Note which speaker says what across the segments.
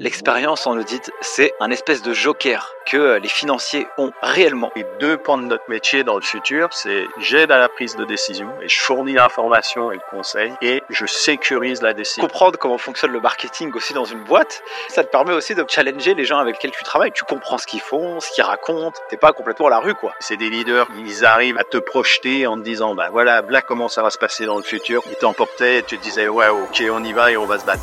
Speaker 1: L'expérience en audit, c'est un espèce de joker que euh, les financiers ont réellement.
Speaker 2: Les deux points de notre métier dans le futur, c'est j'aide à la prise de décision et je fournis l'information et le conseil et je sécurise la décision.
Speaker 1: Comprendre comment fonctionne le marketing aussi dans une boîte, ça te permet aussi de challenger les gens avec lesquels tu travailles. Tu comprends ce qu'ils font, ce qu'ils racontent, t'es pas complètement à la rue quoi.
Speaker 2: C'est des leaders, ils arrivent à te projeter en te disant, ben voilà, là comment ça va se passer dans le futur? Ils t'emportaient et tu te disais, ouais, ok, on y va et on va se battre.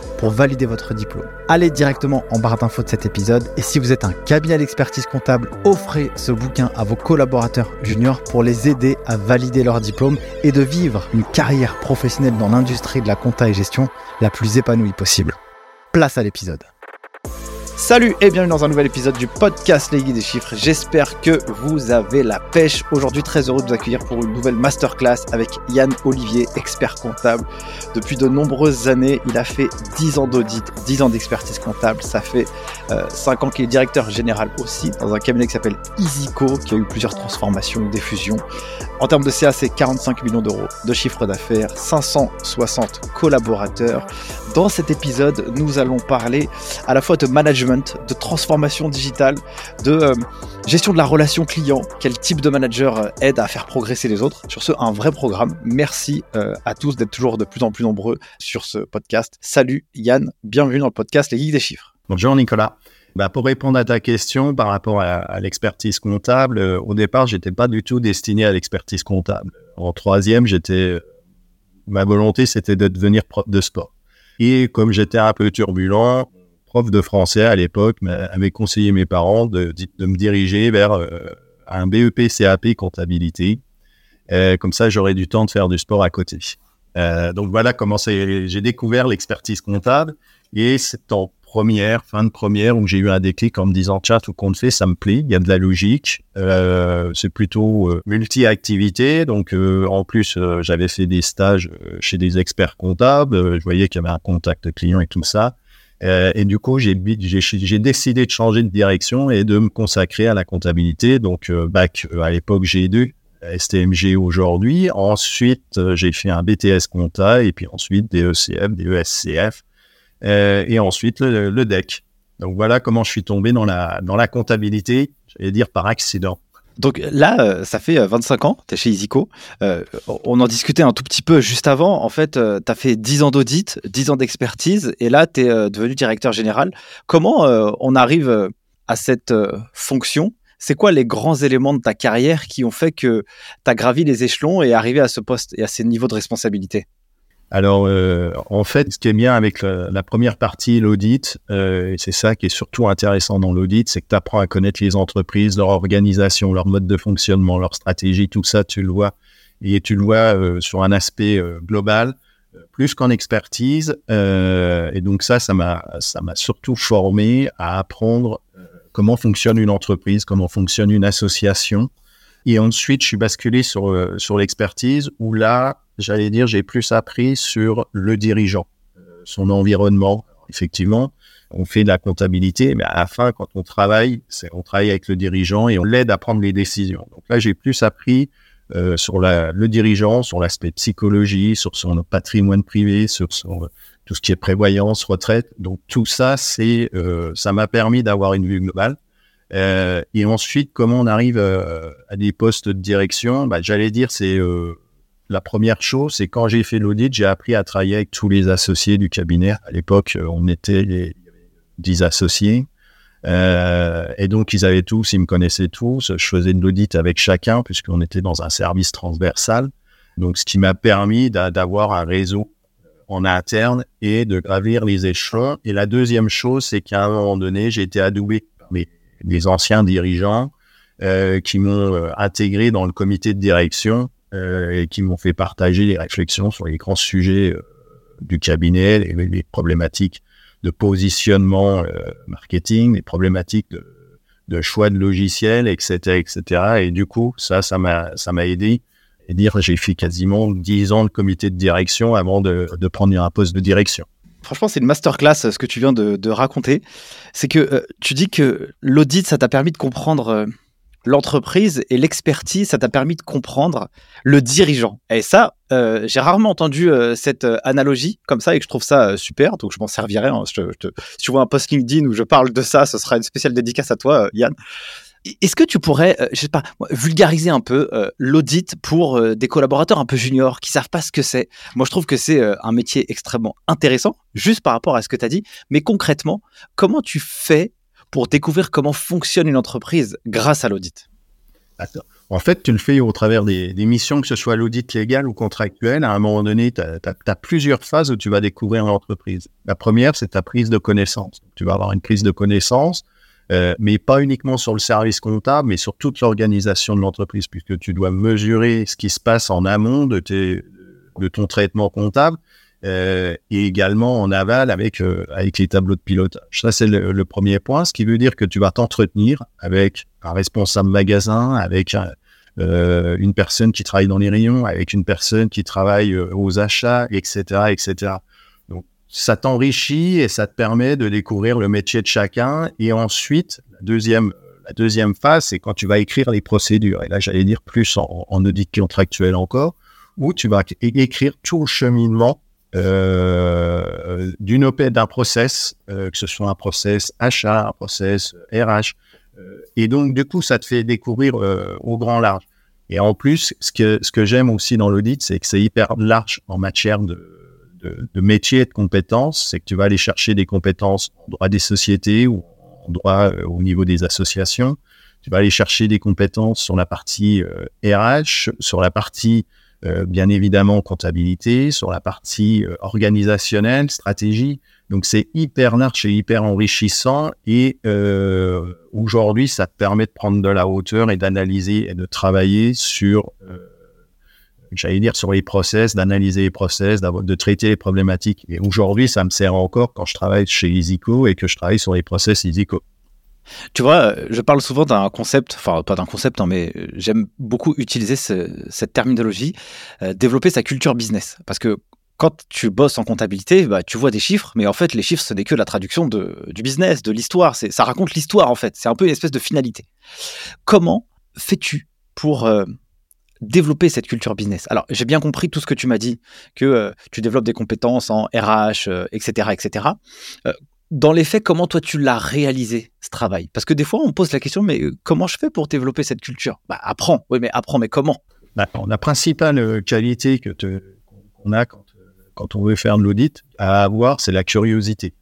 Speaker 3: pour valider votre diplôme. Allez directement en barre d'infos de cet épisode et si vous êtes un cabinet d'expertise comptable, offrez ce bouquin à vos collaborateurs juniors pour les aider à valider leur diplôme et de vivre une carrière professionnelle dans l'industrie de la compta et gestion la plus épanouie possible. Place à l'épisode. Salut et bienvenue dans un nouvel épisode du podcast Les Guides des Chiffres. J'espère que vous avez la pêche. Aujourd'hui, très heureux de vous accueillir pour une nouvelle masterclass avec Yann Olivier, expert comptable. Depuis de nombreuses années, il a fait 10 ans d'audit, 10 ans d'expertise comptable. Ça fait 5 euh, ans qu'il est directeur général aussi dans un cabinet qui s'appelle Easyco, qui a eu plusieurs transformations, des fusions. En termes de CA, c'est 45 millions d'euros de chiffre d'affaires, 560 collaborateurs. Dans cet épisode, nous allons parler à la fois de management, de transformation digitale, de euh, gestion de la relation client, quel type de manager euh, aide à faire progresser les autres. Sur ce, un vrai programme. Merci euh, à tous d'être toujours de plus en plus nombreux sur ce podcast. Salut Yann, bienvenue dans le podcast Les Geeks des Chiffres.
Speaker 2: Bonjour Nicolas. Bah pour répondre à ta question par rapport à, l'expertise comptable, au départ, j'étais pas du tout destiné à l'expertise comptable. En troisième, j'étais, ma volonté, c'était de devenir prof de sport. Et comme j'étais un peu turbulent, prof de français à l'époque avait conseillé mes parents de, de me diriger vers euh, un BEP CAP comptabilité. Euh, comme ça, j'aurais du temps de faire du sport à côté. Euh, donc voilà comment j'ai découvert l'expertise comptable. Et c'est en première, fin de première, où j'ai eu un déclic en me disant, tiens, tout compte fait, ça me plaît, il y a de la logique, euh, c'est plutôt euh, multi-activité. Donc, euh, en plus, j'avais fait des stages chez des experts comptables, je voyais qu'il y avait un contact client et tout ça. et du coup, j'ai décidé de changer de direction et de me consacrer à la comptabilité. Donc, bac à l'époque G2, STMG aujourd'hui. Ensuite, j'ai fait un BTS compta et puis ensuite des ECF, des ESCF. Euh, et ensuite le, le, deck. Donc voilà comment je suis tombé dans la, dans la comptabilité, j'allais dire par accident.
Speaker 3: Donc là, euh, ça fait 25 euh, ans, tu es chez Isico. on en discutait un tout petit peu juste avant. En fait, tu as fait 10 ans d'audit, 10 ans d'expertise, et là, tu es devenu directeur général. Comment on arrive à cette fonction? C'est quoi les grands éléments de ta carrière qui ont fait que tu as gravi les échelons et arrivé à ce poste et à ces niveaux de responsabilité?
Speaker 2: Alors, euh, en fait, ce qui est bien avec la, première partie, l'audit, euh, c'est ça qui est surtout intéressant dans l'audit, c'est que tu apprends à connaître les entreprises, leur organisation, leur mode de fonctionnement, leur stratégie, tout ça, tu le vois. Et tu le vois euh, sur un aspect global, plus qu'en expertise. et donc ça, ça m'a, ça m'a surtout formé à apprendre comment fonctionne une entreprise, comment fonctionne une association. Et ensuite, je suis basculé sur, sur l'expertise où là, j'allais dire, j'ai plus appris sur le dirigeant, euh, son environnement. Effectivement, on fait de la comptabilité, mais à la fin, quand on travaille, on travaille avec le dirigeant et on l'aide à prendre les décisions. Donc là, j'ai plus appris euh, sur la, le dirigeant, sur l'aspect psychologie, sur son patrimoine privé, sur son, tout ce qui est prévoyance, retraite. Donc tout ça, c'est, euh, ça m'a permis d'avoir une vue globale. Euh, et ensuite, comment on arrive euh, à des postes de direction? Bah, J'allais dire, c'est euh, la première chose, c'est quand j'ai fait l'audit, j'ai appris à travailler avec tous les associés du cabinet. À l'époque, on était les 10 associés. Et donc, ils avaient tous, ils me connaissaient tous. Je faisais de l'audit avec chacun, puisqu'on était dans un service transversal. Donc, ce qui m'a permis d'avoir un réseau en interne et de gravir les échelons. Et la deuxième chose, c'est qu'à un moment donné, j'ai été adoubé par les, anciens dirigeants euh, qui m'ont euh, intégré dans le comité de direction euh, et qui m'ont fait partager les réflexions sur les grands sujets du cabinet, les, problématiques de positionnement marketing, les problématiques de, choix de logiciels, etc., etc. Et du coup, ça, ça m'a, aidé. Et dire, j'ai fait quasiment 10 ans de comité de direction avant de prendre un poste de direction.
Speaker 3: Franchement, c'est une masterclass ce que tu viens de, raconter. C'est que euh, tu dis que l'audit, ça t'a permis de comprendre euh, l'entreprise et l'expertise, ça t'a permis de comprendre le dirigeant. Et ça, euh, j'ai rarement entendu cette analogie comme ça et que je trouve ça super. Donc, je m'en servirai. Hein. si tu vois un post LinkedIn où je parle de ça, ce sera une spéciale dédicace à toi, Yann. Est-ce que tu pourrais, euh, je sais pas, vulgariser un peu euh, l'audit pour euh, des collaborateurs un peu juniors qui savent pas ce que c'est? Moi, je trouve que c'est un métier extrêmement intéressant, juste par rapport à ce que tu as dit. Mais concrètement, comment tu fais pour découvrir comment fonctionne une entreprise grâce à l'audit?
Speaker 2: En fait, tu le fais au travers des, missions, que ce soit l'audit légal ou contractuel. À un moment donné, tu as, plusieurs phases où tu vas découvrir l'entreprise. La première, c'est ta prise de connaissance. Tu vas avoir une prise de connaissance euh, mais pas uniquement sur le service comptable, mais sur toute l'organisation de l'entreprise, puisque tu dois mesurer ce qui se passe en amont de, ton traitement comptable euh, et également en aval avec, euh, avec les tableaux de pilotage. Ça, c'est le, premier point, ce qui veut dire que tu vas t'entretenir avec un responsable magasin, avec une personne qui travaille dans les rayons, avec une personne qui travaille aux achats, etc., etc ça t'enrichit et ça te permet de découvrir le métier de chacun. Et ensuite, la deuxième, la deuxième phase, c'est quand tu vas écrire les procédures. Et là, j'allais dire plus en, audit contractuel encore, où tu vas écrire tout le cheminement euh, d'une OP, d'un process, euh, que ce soit un process achat, un process RH. Euh, et donc, du coup, ça te fait découvrir euh, au grand large. Et en plus, ce que, ce que j'aime aussi dans l'audit, c'est que c'est hyper large en matière de, de, métier et de compétences, c'est que tu vas aller chercher des compétences en droit des sociétés ou en droit euh, au niveau des associations. Tu vas aller chercher des compétences sur la partie RH, euh, sur la partie euh, bien évidemment comptabilité, sur la partie organisationnelle, stratégie. Donc c'est hyper large et hyper enrichissant et aujourd'hui ça te permet de prendre de la hauteur et d'analyser et de travailler sur j'allais dire, sur les process, d'analyser les process, de traiter les problématiques. Et aujourd'hui, ça me sert encore quand je travaille chez EasyCo et que je travaille sur les process EasyCo.
Speaker 3: Tu vois, je parle souvent d'un concept, enfin pas d'un concept, hein, mais j'aime beaucoup utiliser cette terminologie, euh, développer sa culture business. Parce que quand tu bosses en comptabilité, bah, tu vois des chiffres, mais en fait, les chiffres, ce n'est que la traduction de, du business, de l'histoire. Ça raconte l'histoire, en fait. C'est un peu une espèce de finalité. Comment fais-tu pour euh, développer cette culture business. Alors, j'ai bien compris tout ce que tu m'as dit, que euh, tu développes des compétences en RH, etc., etc. dans les faits, comment toi tu l'as réalisé ce travail? Parce que des fois, on pose la question, mais euh, comment je fais pour développer cette culture? Bah, apprends. Oui, mais apprends, mais comment?
Speaker 2: Bah, La principale euh, qualité que qu'on a quand, quand on veut faire de l'audit à avoir, c'est la curiosité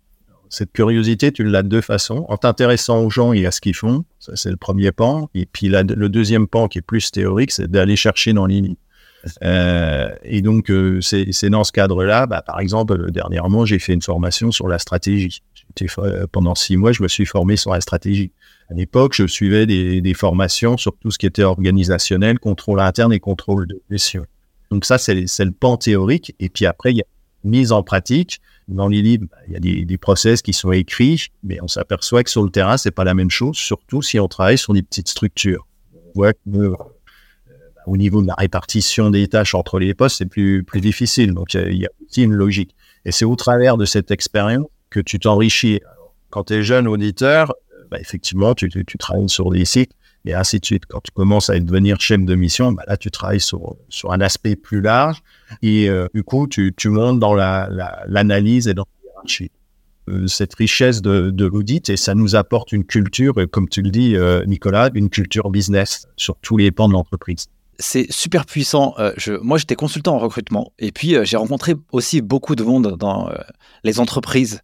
Speaker 2: cette curiosité, tu l'as de deux façons. En t'intéressant aux gens et à ce qu'ils font, ça c'est le premier pan. Et puis le deuxième pan qui est plus théorique, c'est d'aller chercher dans les Euh, et donc, euh, c'est dans ce cadre-là, bah, par exemple, euh, dernièrement, j'ai fait une formation sur la stratégie. Pendant six mois, je me suis formé sur la stratégie. À l'époque, je suivais des, des, formations sur tout ce qui était organisationnel, contrôle interne et contrôle de gestion. Donc ça, c'est le pan théorique. Et puis après, il y a mise en pratique dans les bah, il y a des, des, process qui sont écrits, mais on s'aperçoit que sur le terrain, c'est pas la même chose, surtout si on travaille sur des petites structures. On voit que euh, au niveau de la répartition des tâches entre les postes, c'est plus, plus difficile. Donc, il y, a aussi une logique. Et c'est au travers de cette expérience que tu t'enrichis. Quand tu es jeune auditeur, bah, effectivement, tu, tu, travailles sur des sites et ainsi de suite. Quand tu commences à devenir chef de mission, bah là, tu travailles sur, sur un aspect plus large et euh, du coup, tu, montes dans l'analyse la, et dans la. Euh, cette richesse de, de l'audit et ça nous apporte une culture, comme tu le dis, euh, Nicolas, une culture business sur tous les pans de l'entreprise
Speaker 3: c'est super puissant. moi, j'étais consultant en recrutement et puis j'ai rencontré aussi beaucoup de monde dans les entreprises,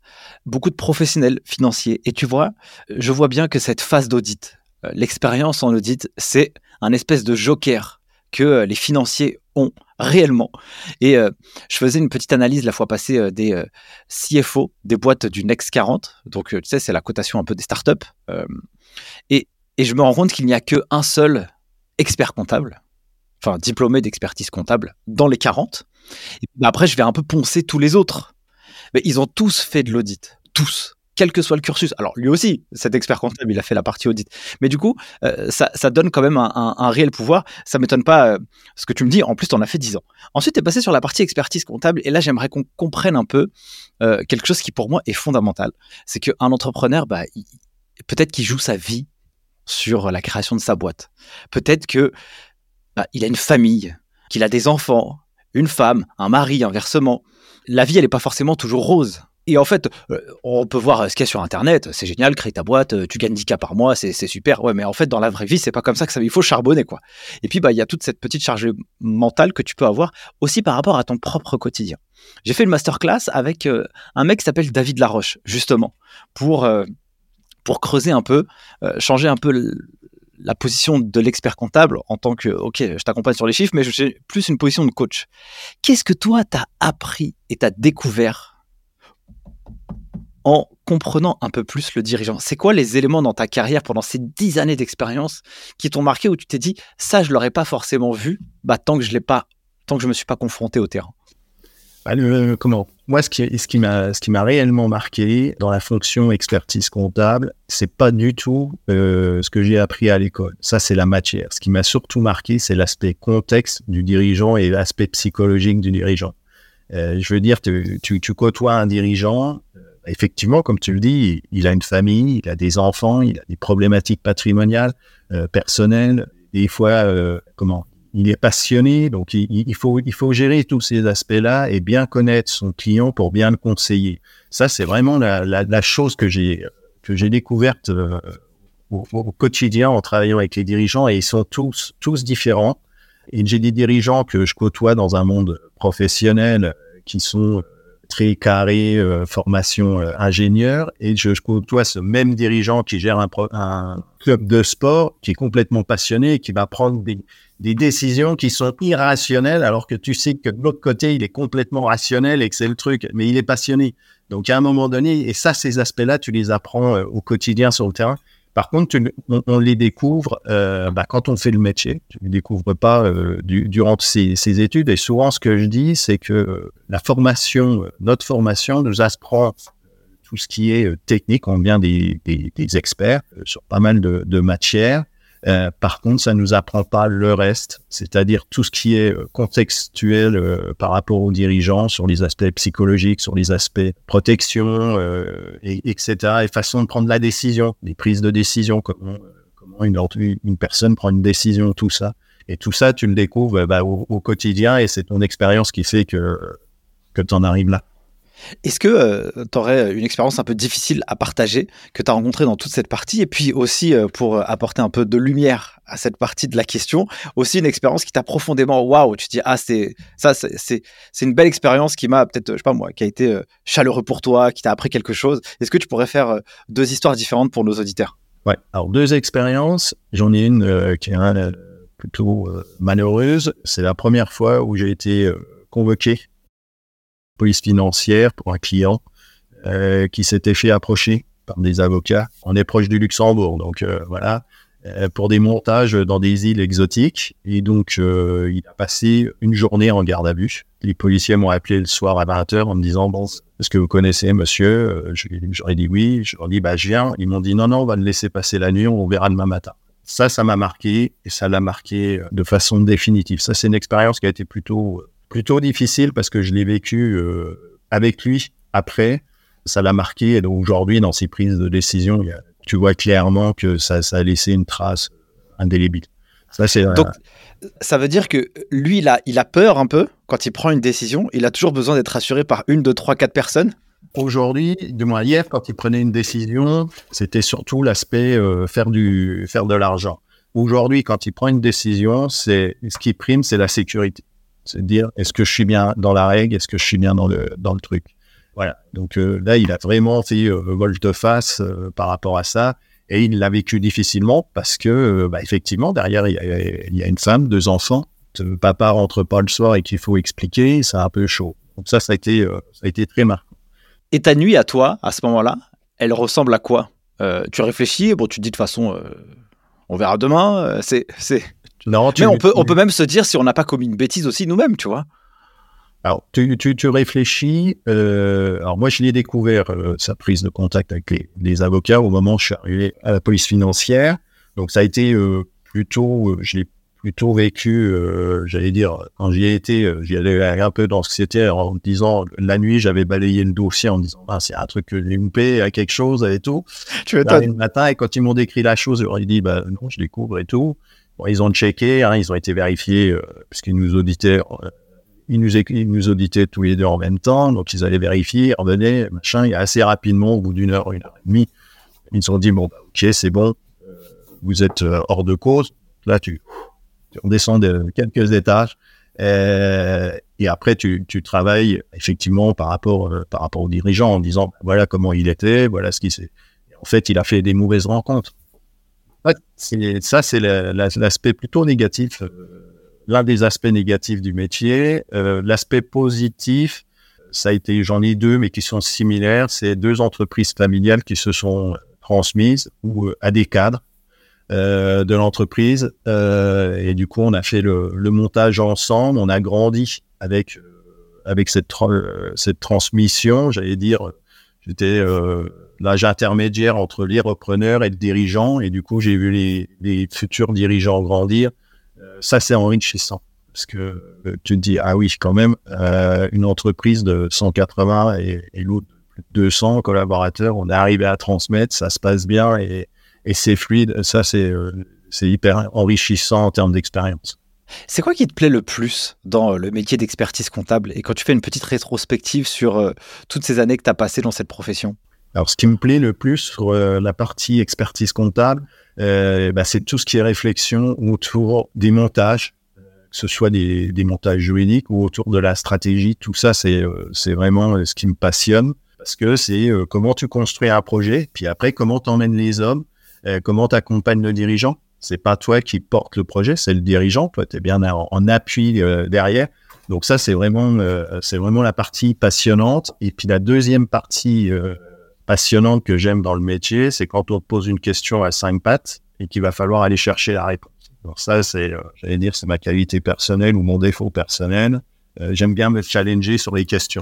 Speaker 3: beaucoup de professionnels financiers. Et tu vois, je vois bien que cette phase d'audit, euh, l'expérience en audit, c'est un espèce de joker que euh, les financiers ont réellement. Et euh, je faisais une petite analyse la fois passée des CFO des boîtes du Next 40. Donc, tu sais, c'est la cotation un peu des startups. et, et je me rends compte qu'il n'y a qu'un seul expert comptable, enfin diplômé d'expertise comptable, dans les 40. Et après, je vais un peu poncer tous les autres. Mais ils ont tous fait de l'audit. Tous. Quel que soit le cursus. Alors lui aussi, cet expert comptable, il a fait la partie audit. Mais du coup, euh, ça, donne quand même un, réel pouvoir. Ça m'étonne pas euh, ce que tu me dis. En plus, tu en as fait 10 ans. Ensuite, tu es passé sur la partie expertise comptable. Et là, j'aimerais qu'on comprenne un peu euh, quelque chose qui pour moi est fondamental. C'est qu'un entrepreneur, bah, peut-être qu'il joue sa vie sur la création de sa boîte. Peut-être que bah, il a une famille, qu'il a des enfants, une femme, un mari, inversement. La vie, elle n'est pas forcément toujours rose. Et en fait, euh, on peut voir ce qu'il y a sur Internet. C'est génial, crée ta boîte, euh, tu gagnes 10K par mois, c'est super. Ouais, mais en fait, dans la vraie vie, c'est pas comme ça que ça Il faut charbonner, quoi. Et puis, bah, il y a toute cette petite charge mentale que tu peux avoir aussi par rapport à ton propre quotidien. J'ai fait une masterclass avec euh, un mec qui s'appelle David Laroche, justement, pour, pour creuser un peu, changer un peu la position de l'expert comptable en tant que, ok, je t'accompagne sur les chiffres, mais j'ai plus une position de coach. Qu'est-ce que toi, t'as appris et t'as découvert en comprenant un peu plus le dirigeant C'est quoi les éléments dans ta carrière pendant ces dix années d'expérience qui t'ont marqué où tu t'es dit ça je l'aurais pas forcément vu bah, tant que je l'ai pas tant que je me suis pas confronté au terrain?
Speaker 2: Bah, comment? Moi, ce qui, ce qui m'a, ce qui m'a réellement marqué dans la fonction expertise comptable, c'est pas du tout euh, ce que j'ai appris à l'école. Ça, c'est la matière. Ce qui m'a surtout marqué, c'est l'aspect contexte du dirigeant et l'aspect psychologique du dirigeant. Euh, je veux dire, tu, tu côtoies un dirigeant, effectivement, comme tu le dis, il a une famille, il a des enfants, il a des problématiques patrimoniales, euh, personnelles. Des fois, euh, comment Il est passionné, donc il, faut, il faut gérer tous ces aspects-là et bien connaître son client pour bien le conseiller. Ça, c'est vraiment la, la, chose que j'ai que j'ai découverte euh, au, au, quotidien en travaillant avec les dirigeants et ils sont tous tous différents. Et j'ai des dirigeants que je côtoie dans un monde professionnel qui sont très carré, euh, formation euh, ingénieur, et je, côtoie ce même dirigeant qui gère un, un, club de sport, qui est complètement passionné qui va prendre des, des, décisions qui sont irrationnelles, alors que tu sais que de l'autre côté, il est complètement rationnel et que c'est le truc, mais il est passionné. Donc à un moment donné, et ça, ces aspects-là, tu les apprends euh, au quotidien sur le terrain. Par contre, on, les découvre euh, bah, quand on fait le métier. Tu ne les découvres pas euh, durant ces, études. Et souvent, ce que je dis, c'est que euh, la formation, notre formation nous apprend tout ce qui est technique. On vient des, experts sur pas mal de matières. Euh, par contre, ça nous apprend pas le reste, c'est-à-dire tout ce qui est euh, contextuel euh, par rapport aux dirigeants, sur les aspects psychologiques, sur les aspects protection, et, etc. Et façon de prendre la décision, les prises de décision, comment, comment une, une, personne prend une décision, tout ça. Et tout ça, tu le découvres bah, au, au, quotidien et c'est ton expérience qui fait que, que tu en arrives là.
Speaker 3: Est-ce que euh, tu aurais une expérience un peu difficile à partager que tu as rencontrée dans toute cette partie Et puis aussi, euh, pour apporter un peu de lumière à cette partie de la question, aussi une expérience qui t'a profondément waouh Tu te dis, ah, c'est ça, c'est une belle expérience qui m'a peut-être, je sais pas moi, qui a été euh, chaleureux pour toi, qui t'a appris quelque chose. Est-ce que tu pourrais faire deux histoires différentes pour nos auditeurs?
Speaker 2: Ouais, alors deux expériences. J'en ai une qui est plutôt malheureuse. C'est la première fois où j'ai été convoqué police financière pour un client euh, qui s'était fait approcher par des avocats. On est proche du Luxembourg, donc euh, voilà, euh, pour des montages dans des îles exotiques. Et donc, il a passé une journée en garde à vue. Les policiers m'ont appelé le soir à 20h en me disant, bon, est-ce que vous connaissez monsieur? J'aurais dit oui. Je leur ai dit, bah, je viens. Ils m'ont dit, non, non, on va le laisser passer la nuit, on verra demain matin. Ça, ça m'a marqué et ça l'a marqué de façon définitive. Ça, c'est une expérience qui a été plutôt plutôt difficile parce que je l'ai vécu euh, avec lui après. Ça l'a marqué. Et donc aujourd'hui, dans ses prises de décision, tu vois clairement que ça, ça a laissé une trace indélébile.
Speaker 3: Ça, c'est, donc, ça veut dire que lui, il a, il a peur un peu quand il prend une décision. Il a toujours besoin d'être assuré par une, deux, trois, quatre personnes.
Speaker 2: Aujourd'hui, du moins hier, quand il prenait une décision, c'était surtout l'aspect euh, faire, du, faire de l'argent. Aujourd'hui, quand il prend une décision, c'est ce qui prime, c'est la sécurité. C'est de dire, est-ce que je suis bien dans la règle Est-ce que je suis bien dans le, dans le truc Voilà. Donc euh, là, il a vraiment fait euh, volte-face euh, par rapport à ça. Et il l'a vécu difficilement parce que, bah, effectivement, derrière, il y, a, une femme, deux enfants. Papa rentre pas le soir et qu'il faut expliquer, c'est un peu chaud. Donc ça, ça a été, ça a été très marquant.
Speaker 3: Et ta nuit à toi, à ce moment-là, elle ressemble à quoi? Tu réfléchis, bon, tu dis de toute façon, on verra demain. c'est, c'est, mais on peut, on peut même se dire si on n'a pas commis une bêtise aussi nous-mêmes, tu vois.
Speaker 2: Alors, tu, tu, tu réfléchis. Euh, alors, moi, je l'ai découvert, euh, sa prise de contact avec les, les, avocats au moment où je suis arrivé à la police financière. Donc, ça a été euh, plutôt, je l'ai plutôt vécu, j'allais dire, quand j'y ai été, j'y allais un peu dans ce que c'était en disant, la nuit, j'avais balayé le dossier en disant, ah, c'est un truc que j'ai loupé, à quelque chose et tout. Tu veux le matin, et quand ils m'ont décrit la chose, leur ai dit, bah, non, je découvre et tout. Ils ont checké, hein, ils ont été vérifiés, puisqu'ils nous auditaient ils nous, ils nous auditaient tous les deux en même temps, donc ils allaient vérifier, revenaient, machin, et assez rapidement, au bout d'une heure, une heure et demie, ils se sont dit, bon, bah, ok, c'est bon, euh, vous êtes euh, hors de cause. Là, tu, tu redescends de quelques étages, euh, et après, tu, tu, travailles effectivement par rapport, euh, par rapport aux dirigeants en disant, voilà comment il était, voilà ce qui s'est. En fait, il a fait des mauvaises rencontres. Ça, c'est l'aspect plutôt négatif euh, l'un des aspects négatifs du métier. Euh, L'aspect positif, ça a été, j'en ai deux, mais qui sont similaires. C'est deux entreprises familiales qui se sont transmises ou euh, à des cadres de l'entreprise. Et du coup, on a fait le, montage ensemble. On a grandi avec avec cette cette transmission. J'allais dire, j'étais l'âge intermédiaire entre les repreneurs et le dirigeant. Et du coup, j'ai vu les, futurs dirigeants grandir ça, c'est enrichissant. Parce que euh, tu te dis, ah oui, quand même, euh, une entreprise de 180 et, et l'autre de 200 collaborateurs, on est arrivé à transmettre, ça se passe bien et, et c'est fluide. Ça, euh, c'est hyper enrichissant en termes d'expérience.
Speaker 3: C'est quoi qui te plaît le plus dans le métier d'expertise comptable? Et quand tu fais une petite rétrospective sur toutes ces années que tu as passées dans cette profession?
Speaker 2: Alors, ce qui me plaît le plus sur la partie expertise comptable, euh, bah, c'est tout ce qui est réflexion autour des montages, euh, que ce soit des, des, montages juridiques ou autour de la stratégie. Tout ça, c'est euh, c'est vraiment ce qui me passionne parce que c'est comment tu construis un projet, puis après comment tu emmènes les hommes, comment tu accompagnes le dirigeant. C'est pas toi qui porte le projet, c'est le dirigeant. Toi, tu es bien en, en appui derrière. Donc ça, c'est vraiment, c'est vraiment la partie passionnante. Et puis la deuxième partie passionnante que j'aime dans le métier, c'est quand on pose une question à cinq pattes et qu'il va falloir aller chercher la réponse. Alors ça, c'est, euh, j'allais dire, c'est ma qualité personnelle ou mon défaut personnel. Euh, j'aime bien me challenger sur les questions.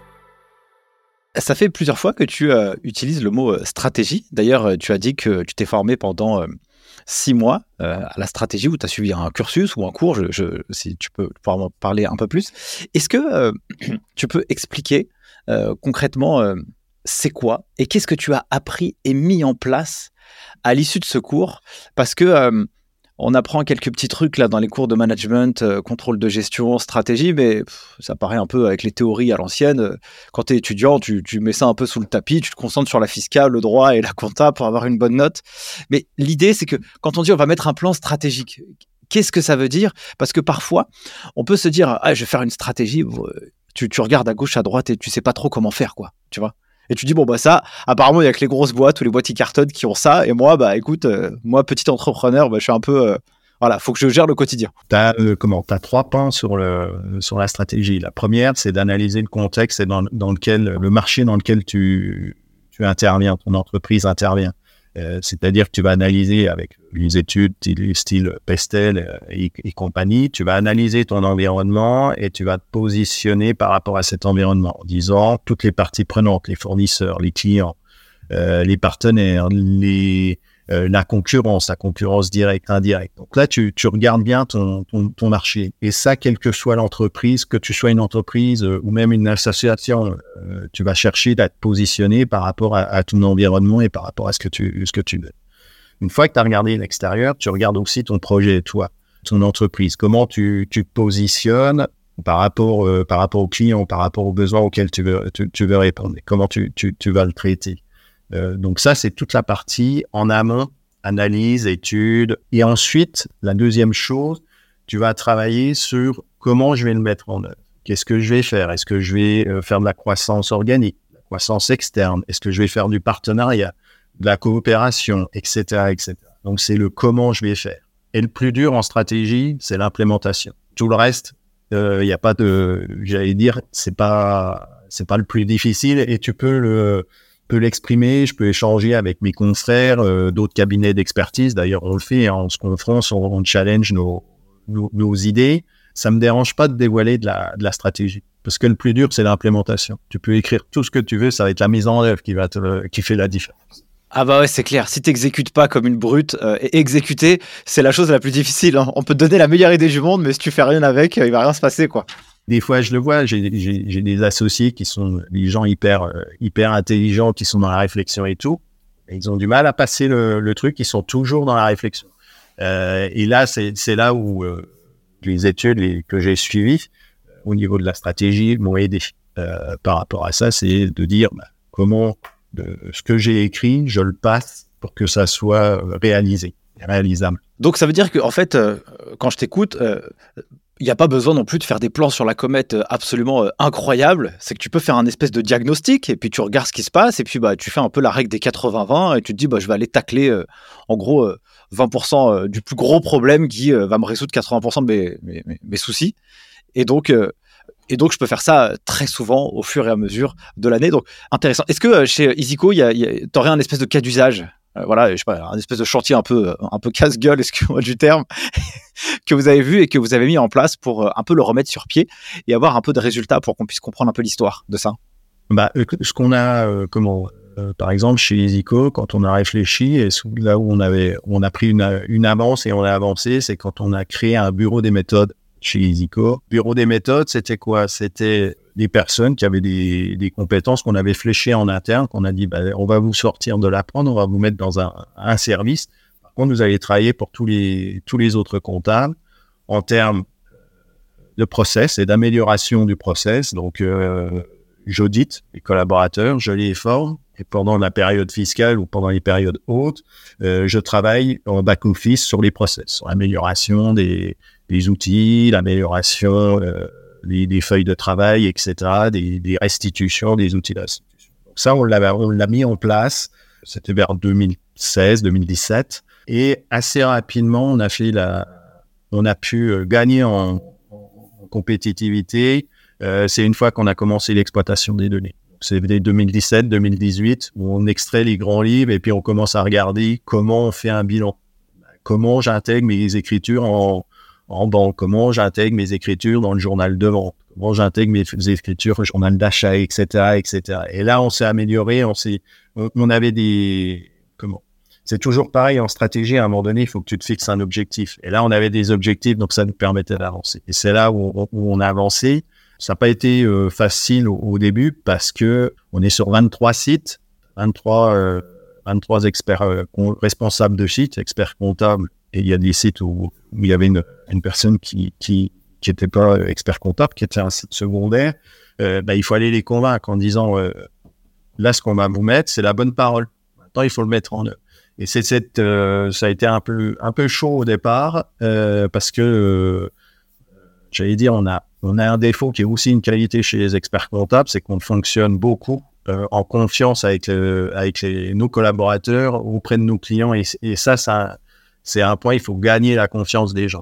Speaker 3: Ça fait plusieurs fois que tu euh, utilises le mot euh, stratégie. D'ailleurs, euh, tu as dit que tu t'es formé pendant six mois à la stratégie où tu as suivi un cursus ou un cours, si tu peux pouvoir m'en parler un peu plus. Est-ce que tu peux expliquer concrètement c'est quoi et qu'est-ce que tu as appris et mis en place à l'issue de ce cours? Parce que on apprend quelques petits trucs là dans les cours de management, euh, contrôle de gestion, stratégie, mais ça paraît un peu avec les théories à l'ancienne. Quand tu es étudiant, tu, mets ça un peu sous le tapis, tu te concentres sur la fiscale, le droit et la compta pour avoir une bonne note. Mais l'idée, c'est que quand on dit on va mettre un plan stratégique, qu'est-ce que ça veut dire? Parce que parfois, on peut se dire, ah, je vais faire une stratégie. Tu, tu regardes à gauche, à droite et tu sais pas trop comment faire, quoi. Tu vois? Et tu dis, bon, bah ça, apparemment, il y a que les grosses boîtes ou les boîtes qui cartonnent qui ont ça. Et moi, bah écoute, euh, moi, petit entrepreneur, bah, je suis un peu. Euh, voilà, faut que je gère le quotidien.
Speaker 2: Tu as, euh, comment, as trois points sur, le, sur la stratégie. La première, c'est d'analyser le contexte et dans, dans, lequel, le marché dans lequel tu, tu interviens, ton entreprise intervient. Euh, c'est-à-dire que tu vas analyser avec les études style Pestel euh, et, et, compagnie, tu vas analyser ton environnement et tu vas te positionner par rapport à cet environnement en disant toutes les parties prenantes, les fournisseurs, les clients, euh, les partenaires, les, euh, la concurrence, la concurrence directe, indirecte. Donc là, tu, regardes bien ton, marché. Et ça, quelle que soit l'entreprise, que tu sois une entreprise euh, ou même une association, euh, tu vas chercher à te positionner par rapport à, ton environnement et par rapport à ce que tu, veux. Une fois que tu as regardé l'extérieur, tu regardes aussi ton projet, toi, ton entreprise. Comment tu, te positionnes par rapport, par rapport aux clients, par rapport aux besoins auxquels tu veux, répondre. Comment tu, tu vas le traiter. Euh, donc ça, c'est toute la partie en amont, analyse, étude. Et ensuite, la deuxième chose, tu vas travailler sur comment je vais le mettre en œuvre. Qu'est-ce que je vais faire? Est-ce que je vais euh, faire de la croissance organique, de la croissance externe? Est-ce que je vais faire du partenariat, de la coopération, etc., etc. Donc c'est le comment je vais faire. Et le plus dur en stratégie, c'est l'implémentation. Tout le reste, il euh, n'y a pas de, j'allais dire, c'est pas, c'est pas le plus difficile et tu peux le, peux l'exprimer. Je peux échanger avec mes confrères, euh, d'autres cabinets d'expertise. D'ailleurs, on le fait, hein, on se confronte, on, challenge nos, idées. Ça me dérange pas de dévoiler de la, stratégie. Parce que le plus dur, c'est l'implémentation. Tu peux écrire tout ce que tu veux, ça va être la mise en œuvre qui va te, qui fait la différence.
Speaker 3: Ah bah ouais, c'est clair. Si t'exécutes pas comme une brute, euh, exécuter, c'est la chose la plus difficile. Hein. On peut te donner la meilleure idée du monde, mais si tu fais rien avec, euh, il va rien se passer, quoi.
Speaker 2: Des fois, je le vois, j'ai des associés qui sont des gens hyper, euh, hyper intelligents, qui sont dans la réflexion et tout. Ils ont du mal à passer le, truc, ils sont toujours dans la réflexion. et là, c'est là où les études que j'ai suivies au niveau de la stratégie m'ont aidé. par rapport à ça, c'est de dire bah, comment de ce que j'ai écrit, je le passe pour que ça soit euh, réalisé, réalisable.
Speaker 3: Donc ça veut dire qu'en en fait, euh, quand je t'écoute, euh, il n'y a pas besoin non plus de faire des plans sur la comète absolument incroyables. C'est que tu peux faire un espèce de diagnostic et puis tu regardes ce qui se passe et puis bah, tu fais un peu la règle des 80-20 et tu te dis bah, je vais aller tacler en gros 20% du plus gros problème qui va me résoudre 80% de mes, mes, soucis. Et donc, et donc, je peux faire ça très souvent au fur et à mesure de l'année. Donc, intéressant. Est-ce que euh, chez Isico, tu aurais un espèce de cas d'usage? Euh, voilà, je sais pas, un espèce de chantier un peu, un peu casse-gueule, excusez-moi du terme, que vous avez vu et que vous avez mis en place pour euh, un peu le remettre sur pied et avoir un peu de résultats pour qu'on puisse comprendre un peu l'histoire de ça.
Speaker 2: Bah, ce qu'on a, comment, par exemple, chez Isico, quand on a réfléchi et là où on avait, on a pris une, une avance et on a avancé, c'est quand on a créé un bureau des méthodes chez EasyCo. Bureau des méthodes, c'était quoi? C'était des personnes qui avaient des, des compétences qu'on avait fléchées en interne, qu'on a dit, bah, on va vous sortir de l'apprendre, on va vous mettre dans un, un, service. Par contre, vous allez travailler pour tous les, tous les autres comptables en termes de process et d'amélioration du process. Donc, euh, j'audite les collaborateurs, je les forme. Et pendant la période fiscale ou pendant les périodes hautes, euh, je travaille en back-office sur les process, sur l'amélioration des, des outils, l'amélioration euh, des, feuilles de travail, etc., des, restitutions des outils d'institution. Donc ça, on l'a, mis en place, c'était vers 2016, 2017, et assez rapidement, on a fait la, on a pu euh, gagner en, compétitivité. Euh, c'est une fois qu'on a commencé l'exploitation des données. C'est 2017, 2018 où on extrait les grands livres et puis on commence à regarder comment on fait un bilan, comment j'intègre mes écritures en, en banque, comment j'intègre mes écritures dans le journal de vente, comment j'intègre mes écritures au journal d'achat, etc., etc. Et là, on s'est amélioré, on s'est, on, avait des, comment? C'est toujours pareil en stratégie. À un moment donné, il faut que tu te fixes un objectif. Et là, on avait des objectifs, donc ça nous permettait d'avancer. Et c'est là où on, a avancé. Ça n'a pas été euh, facile au, début parce que on est sur 23 sites, 23, 23 euh, experts euh, responsables de sites, experts comptables et il y a des sites où, il y avait une, une personne qui qui qui était pas expert comptable, qui était un site secondaire. Euh, bah, il faut aller les convaincre en disant euh, là ce qu'on va vous mettre, c'est la bonne parole. Maintenant, il faut le mettre en œuvre. Et c'est cette, euh, ça a été un peu un peu chaud au départ euh, parce que euh, j'allais dire on a on a un défaut qui est aussi une qualité chez les experts comptables, c'est qu'on fonctionne beaucoup en confiance avec avec nos collaborateurs auprès de nos clients et, ça c'est un point, il faut gagner la confiance des gens.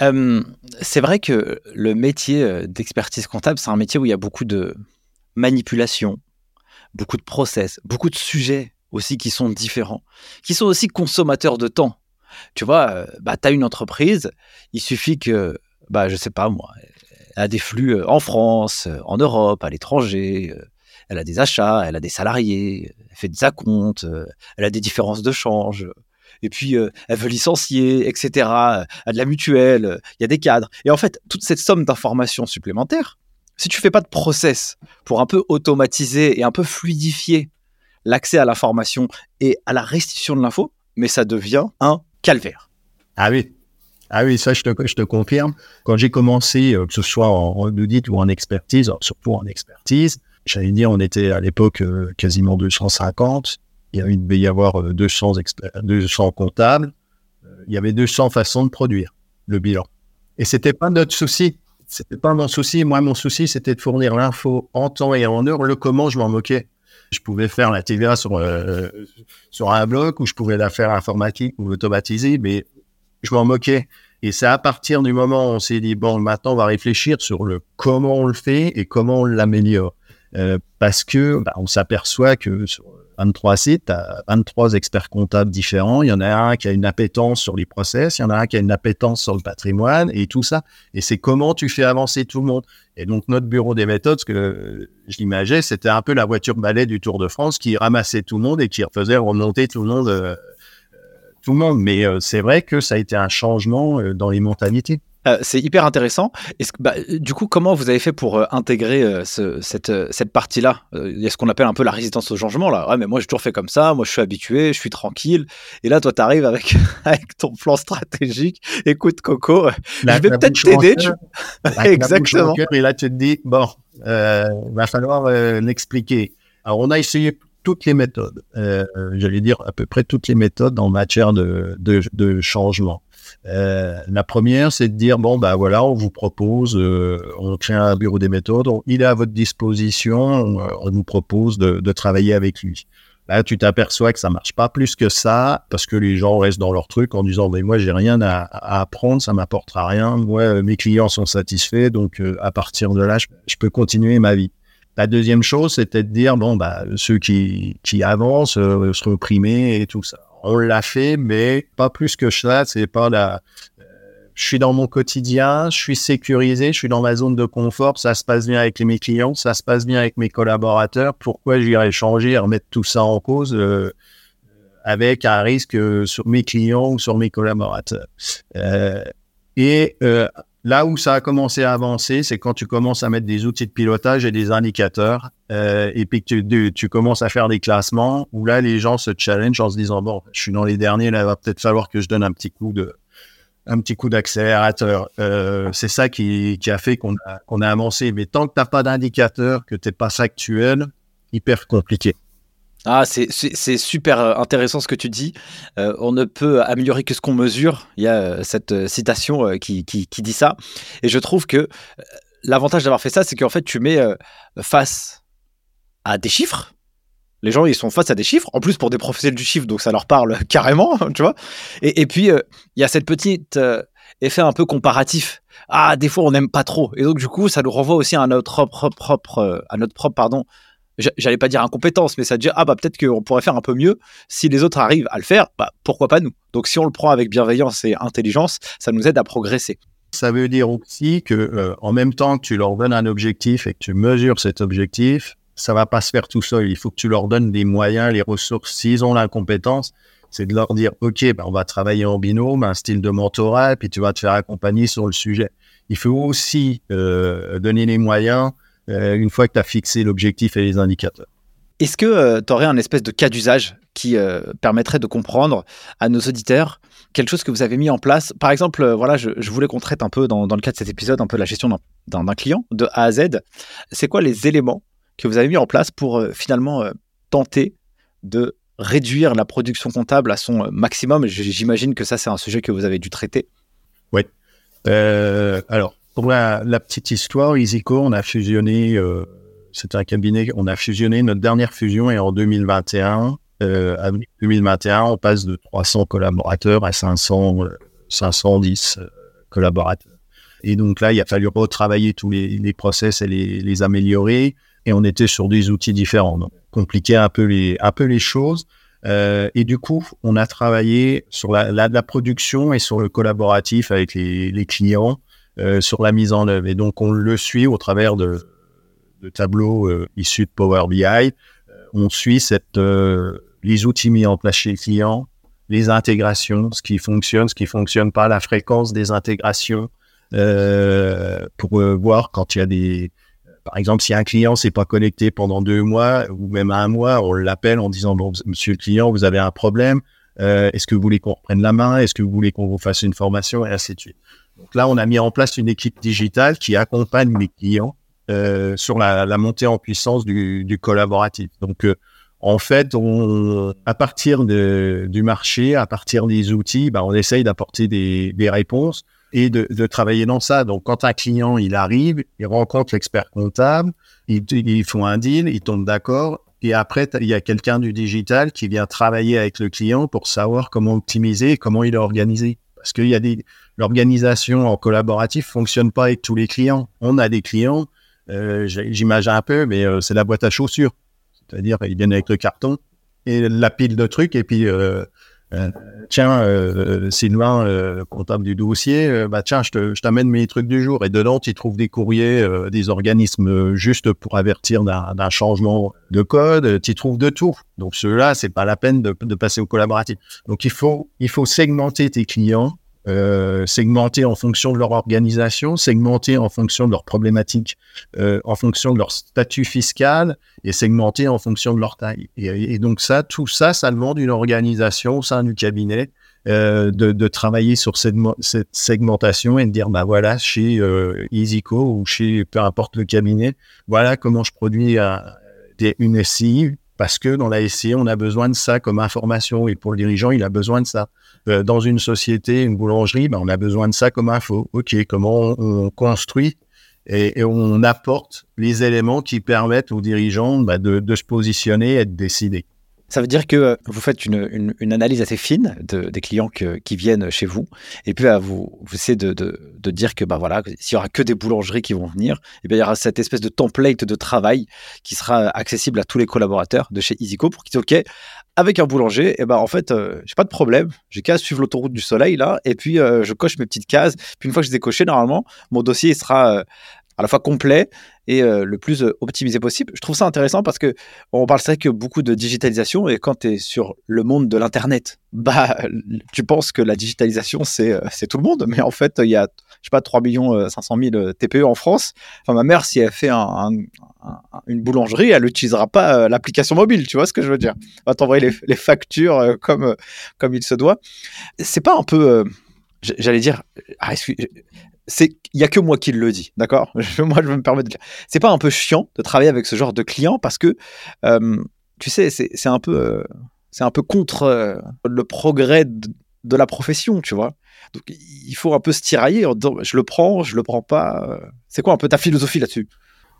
Speaker 3: Euh, c'est vrai que le métier euh, d'expertise comptable, c'est un métier où il y a beaucoup de manipulation, beaucoup de process, beaucoup de sujets aussi qui sont différents, qui sont aussi consommateurs de temps. Tu vois, euh, bah, tu as une entreprise, il suffit que, bah, je sais pas moi, elle a des flux en France, en Europe, à l'étranger, elle a des achats, elle a des salariés, elle fait des acomptes, elle a des différences de change, et puis euh, elle veut licencier, etc. Elle a de la mutuelle, il y a des cadres. Et en fait, toute cette somme d'informations supplémentaires, si tu fais pas de process pour un peu automatiser et un peu fluidifier l'accès à l'information et à la restitution de l'info, mais ça devient un calvaire.
Speaker 2: Ah oui, ah oui, ça, je te, je te confirme. Quand j'ai commencé, euh, que ce soit en, audit ou en expertise, surtout en expertise, j'allais dire, on était à l'époque euh, quasiment 250 il devait y avoir 200, euh, 200 comptables. Euh, il y avait 200 façons de produire le bilan. Et c'était pas notre souci. c'était pas mon souci. Moi, mon souci, c'était de fournir l'info en temps et en heure. Le comment, je m'en moquais. Je pouvais faire la TVA sur, euh, sur un bloc ou je pouvais la faire informatique ou automatiser, mais je m'en moquais. Et c'est à partir du moment où on s'est dit, bon, maintenant, on va réfléchir sur le comment on le fait et comment on l'améliore. Parce que bah, on s'aperçoit que 23 sites, tu as 23 experts comptables différents. Il y en a un qui a une appétence sur les process, il y en a un qui a une appétence sur le patrimoine et tout ça. Et c'est comment tu fais avancer tout le monde. Et donc, notre bureau des méthodes, ce que je l'imaginais, c'était un peu la voiture balai du Tour de France qui ramassait tout le monde et qui faisait remonter tout le monde. Euh, tout le monde. Mais euh, c'est vrai que ça a été un changement dans les mentalités.
Speaker 3: Euh, c'est hyper intéressant. Est-ce, bah, du coup, comment vous avez fait pour euh, intégrer euh, cette, cette partie-là? Il y a ce qu'on appelle un peu la résistance au changement. Là. Ouais, mais moi, j'ai toujours fait comme ça. Moi, je suis habitué, je suis tranquille. Et là, toi, tu arrives avec, avec ton plan stratégique. Écoute, Coco, je vais peut-être t'aider.
Speaker 2: Exactement. et là, tu te dis, bon, il va falloir l'expliquer. Alors, on a essayé toutes les méthodes. J'allais dire à peu près toutes les méthodes en matière de, de, de changement. Euh, la première, c'est de dire bon bah voilà, on vous propose, euh, on crée un bureau des méthodes, il est à votre disposition, on, vous propose de, travailler avec lui. Là, tu t'aperçois que ça marche pas plus que ça parce que les gens restent dans leur truc en disant mais moi j'ai rien à, apprendre, ça m'apportera rien. Moi, euh, mes clients sont satisfaits, donc à partir de là, je, peux continuer ma vie. La deuxième chose, c'était de dire bon bah ceux qui, qui avancent se reprimer et tout ça on l'a fait, mais pas plus que ça. C'est pas la. Euh, je suis dans mon quotidien, je suis sécurisé, je suis dans ma zone de confort, ça se passe bien avec mes clients, ça se passe bien avec mes collaborateurs. Pourquoi j'irais changer et remettre tout ça en cause euh, avec un risque sur mes clients ou sur mes collaborateurs? Euh, Et Là où ça a commencé à avancer, c'est quand tu commences à mettre des outils de pilotage et des indicateurs, euh, et puis que tu, commences à faire des classements, où là, les gens se challenge en se disant, bon, je suis dans les derniers, là, il va peut-être falloir que je donne un petit coup de un petit coup d'accélérateur. Euh, c'est ça qui, a fait qu'on a, a avancé. Mais tant que tu n'as pas d'indicateur, que tu n'es pas factuel, hyper compliqué.
Speaker 3: Ah, c'est super euh, intéressant ce que tu dis. Euh, on ne peut améliorer que ce qu'on mesure. Il y a euh, cette citation qui, qui, dit ça. Et je trouve que l'avantage d'avoir fait ça, c'est qu'en fait, tu mets face à des chiffres. Les gens, ils sont face à des chiffres. En plus, pour des professionnels du chiffre, donc ça leur parle carrément, tu vois. Et, et puis, il y a cette petite effet un peu comparatif. Ah, des fois, on n'aime pas trop. Et donc, du coup, ça nous renvoie aussi à notre propre, propre à notre propre pardon, j'allais pas dire incompétence, mais ça dire ah bah peut-être qu'on pourrait faire un peu mieux. Si les autres arrivent à le faire, bah pourquoi pas nous? Donc si on le prend avec bienveillance et intelligence, ça nous aide à progresser.
Speaker 2: Ça veut dire aussi que euh, en même temps que tu leur donnes un objectif et que tu mesures cet objectif, ça va pas se faire tout seul. Il faut que tu leur donnes des moyens, les ressources. S'ils ont l'incompétence, c'est de leur dire ok, bah, on va travailler en binôme, un style de mentorat, puis tu vas te faire accompagner sur le sujet. Il faut aussi euh, donner les moyens une fois que tu as fixé l'objectif et les indicateurs.
Speaker 3: Est-ce que euh, tu aurais un espèce de cas d'usage qui euh, permettrait de comprendre à nos auditeurs quelque chose que vous avez mis en place? Par exemple, voilà, je, voulais qu'on traite un peu dans, le cadre de cet épisode un peu la gestion d'un client de A à Z. C'est quoi les éléments que vous avez mis en place pour finalement tenter de réduire la production comptable à son maximum? J'imagine que ça, c'est un sujet que vous avez dû traiter.
Speaker 2: Oui. alors, pour la, petite histoire, EasyCo, on a fusionné, euh, c'était un cabinet, on a fusionné, notre dernière fusion est en 2021. Euh, 2021, on passe de 300 collaborateurs à 500, 510 euh, euh, collaborateurs. Et donc là, il a fallu retravailler tous les, process et les, améliorer. Et on était sur des outils différents. Donc, compliquer un peu les, choses. Euh, et du coup, on a travaillé sur la, production et sur le collaboratif avec les, clients sur la mise en œuvre. Et donc, on le suit au travers de, tableaux euh, issus de Power BI. Euh, on suit cette, les outils mis en place chez les clients, les intégrations, ce qui fonctionne, ce qui fonctionne pas, la fréquence des intégrations, pour voir quand il y a des, par exemple, si un client s'est pas connecté pendant deux mois ou même un mois, on l'appelle en disant bon, Monsieur le client, vous avez un problème. Est-ce que vous voulez qu'on reprenne la main? Est-ce que vous voulez qu'on vous fasse une formation? Et ainsi de suite. Donc là, on a mis en place une équipe digitale qui accompagne les clients euh, sur la, montée en puissance du, collaboratif. Donc, euh, En fait, on, à partir de, du marché, à partir des outils, bah, on essaye d'apporter des, des, réponses et de, de, travailler dans ça. Donc, quand un client il arrive, il rencontre l'expert comptable, ils, ils font un deal, ils tombent d'accord. Et après, il y a quelqu'un du digital qui vient travailler avec le client pour savoir comment optimiser, comment il est organisé. Parce qu'il y a des, l'organisation en collaboratif fonctionne pas avec tous les clients. On a des clients, euh, j'imagine un peu, mais euh, c'est la boîte à chaussures. C'est-à-dire, ils viennent avec le carton et la pile de trucs, et puis, euh, euh tiens, Sylvain, comptable du dossier, bah tiens, je t'amène mes trucs du jour. Et dedans, tu trouves des courriers des organismes juste pour avertir d'un changement de code. Tu trouves de tout. Donc, ceux-là, c'est pas la peine de, de, passer au collaboratif. Donc, il faut, il faut segmenter tes clients euh, segmenter en fonction de leur organisation, segmenter en fonction de leurs problématiques, euh, en fonction de leur statut fiscal et segmenter en fonction de leur taille. Et, donc ça, tout ça, ça demande une organisation au sein du cabinet euh, de, de, travailler sur cette, cette, segmentation et de dire, bah voilà, chez euh, EasyCo ou chez peu importe le cabinet, voilà comment je produis des, une SI, parce que dans la SI, on a besoin de ça comme information et pour le dirigeant, il a besoin de ça. Euh, dans une société, une boulangerie, ben, on a besoin de ça comme info. OK, comment on, construit et, on apporte les éléments qui permettent aux dirigeants ben, de, se positionner et de décider.
Speaker 3: Ça veut dire que euh, vous faites une, analyse assez fine des clients qui viennent chez vous, et puis bah, vous, essayez de, dire que bah, voilà, s'il y aura que des boulangeries qui vont venir, eh il y aura cette espèce de template de travail qui sera accessible à tous les collaborateurs de chez EasyCo pour qu'ils disent OK, avec un boulanger, et eh ben en fait, euh, j'ai pas de problème. J'ai qu'à suivre l'autoroute du soleil là, et puis euh, je coche mes petites cases. Puis une fois que je les ai cochées, normalement, mon dossier sera euh, à la fois complet et le plus optimisé possible. Je trouve ça intéressant parce que on parle c'est que beaucoup de digitalisation et quand tu es sur le monde de l'internet, bah tu penses que la digitalisation c'est c'est tout le monde, mais en fait il y a je sais pas 3 millions 500 000 TPE en France. Enfin ma mère si elle fait un, une boulangerie, elle n'utilisera pas euh, l'application mobile, tu vois ce que je veux dire? Elle va t'envoyer les, factures euh, comme, euh, comme il se doit. C'est pas un peu, j'allais dire, ah, c'est il y a que moi qui le dis, d'accord? Moi, je me permettre de dire, c'est pas un peu chiant de travailler avec ce genre de client parce que, tu sais, c'est un peu, c'est un peu contre le progrès de, la profession, tu vois? Donc, il faut un peu se tirailler en disant, je le prends, je le prends pas. C'est quoi un peu ta philosophie là-dessus?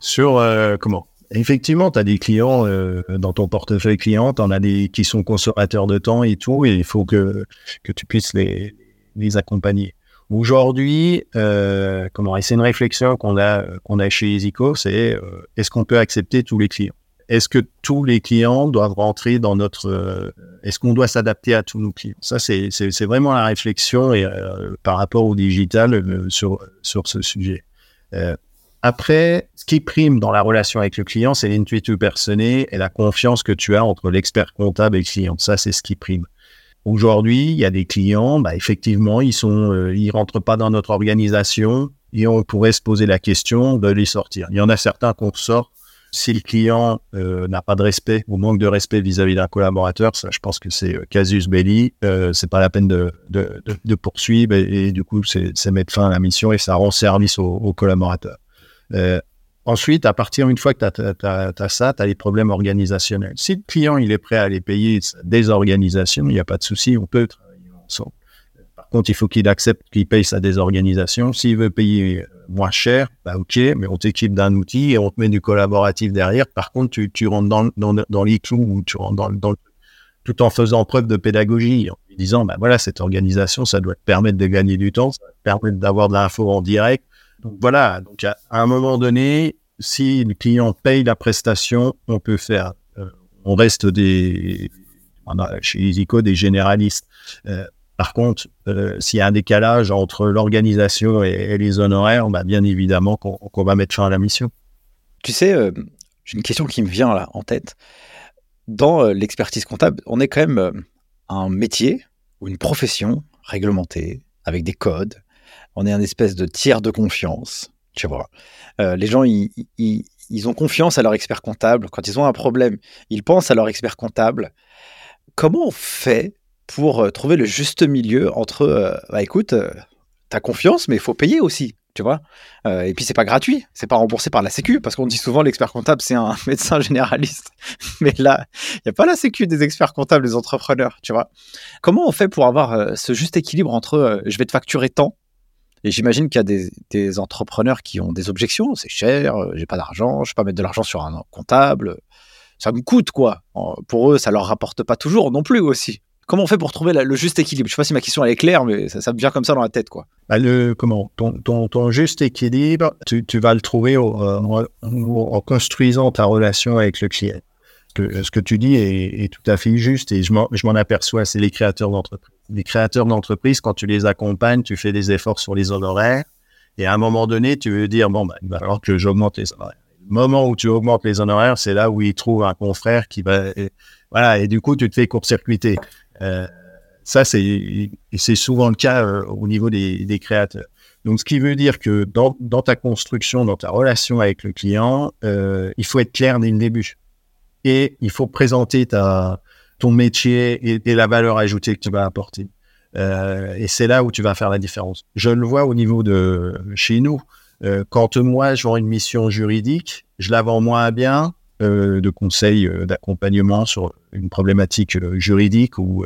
Speaker 2: Sur euh, comment? Effectivement, tu as des clients euh, dans ton portefeuille client, tu en as des qui sont consommateurs de temps et tout, et il faut que, que tu puisses les, les accompagner. Aujourd'hui, euh, comment c'est une réflexion qu'on a qu'on a chez EasyCo, c'est euh, est-ce qu'on peut accepter tous les clients? Est-ce que tous les clients doivent rentrer dans notre Est-ce qu'on doit s'adapter à tous nos clients? Ça, c'est vraiment la réflexion et par rapport au digital sur sur ce sujet. Après, ce qui prime dans la relation avec le client, c'est l'intuitu personné et la confiance que tu as entre l'expert comptable et le client. Ça, c'est ce qui prime. Aujourd'hui, il y a des clients, bah, effectivement, ils sont, euh, ils rentrent pas dans notre organisation et on pourrait se poser la question de les sortir. Il y en a certains qu'on sort si le client euh, n'a pas de respect ou manque de respect vis-à-vis d'un collaborateur. Ça, je pense que c'est euh, casus belli. Euh, c'est pas la peine de, de, de, poursuivre et, du coup, c'est mettre fin à la mission et ça rend service aux au collaborateurs. Euh, ensuite, à partir une fois que tu as, ça, tu as les problèmes organisationnels. Si le client il est prêt à les payer des organisations, il n'y a pas de souci, on peut travailler ensemble. Par contre, il faut qu'il accepte qu'il paye sa désorganisation. S'il veut payer moins cher, bah ok, mais on t'équipe d'un outil et on te met du collaboratif derrière. Par contre, tu, rentres dans, dans, dans ou tu rentres dans, tout en faisant preuve de pédagogie, en disant, bah voilà, cette organisation, ça doit te permettre de gagner du temps, ça va te permettre d'avoir de l'info en direct, donc voilà, donc à, un moment donné, si le client paye la prestation, on peut faire, euh, on reste des, chez EasyCo des généralistes. Euh, par contre, euh, s'il y a un décalage entre l'organisation et, les honoraires, bah, bien évidemment qu'on va mettre fin à la mission.
Speaker 3: Tu sais, j'ai une question qui me vient là en tête. Dans l'expertise comptable, on est quand même un métier ou une profession réglementée, avec des codes, on est un espèce de tiers de confiance, tu vois. Euh, les gens, ils, ont confiance à leur expert comptable. Quand ils ont un problème, ils pensent à leur expert comptable. Comment on fait pour euh, trouver le juste milieu entre, euh, bah écoute, t'as confiance, mais il faut payer aussi. tu vois. Euh, et puis c'est pas gratuit, c'est pas remboursé par la Sécu, parce qu'on dit souvent l'expert comptable c'est un médecin généraliste, mais là il y a pas la Sécu des experts comptables, des entrepreneurs, tu vois. Comment on fait pour avoir euh, ce juste équilibre entre euh, je vais te facturer tant et j'imagine qu'il y a des, entrepreneurs qui ont des objections, c'est cher, j'ai pas d'argent, je vais pas mettre de l'argent sur un comptable, ça me coûte quoi. Pour eux, ça leur rapporte pas toujours non plus aussi. Comment on fait pour trouver le juste équilibre? Je sais pas si ma question est claire, mais ça, me vient comme ça dans la tête, quoi.
Speaker 2: Bah, comment? Ton, juste équilibre, tu, vas le trouver euh, en, construisant ta relation avec le client. Ce que tu dis est, tout à fait juste et je m'en aperçois, c'est les créateurs d'entreprise. Les créateurs d'entreprise, quand tu les accompagnes, tu fais des efforts sur les honoraires et à un moment donné, tu veux dire, bon, bah, il va falloir que j'augmente les honoraires. Le moment où tu augmentes les honoraires, c'est là où ils trouvent un confrère qui va... voilà, et du coup, tu te fais court-circuiter. Euh, ça, c'est souvent le cas euh, au niveau des, créateurs. Donc, ce qui veut dire que dans, ta construction, dans ta relation avec le client, euh, il faut être clair dès le début. Et il faut présenter ta, ton métier et, la valeur ajoutée que tu vas apporter. et c'est là où tu vas faire la différence. Je le vois au niveau de chez nous. quand moi, je vends une mission juridique, je la vends moins bien euh, de conseils euh, d'accompagnement sur une problématique euh, juridique ou,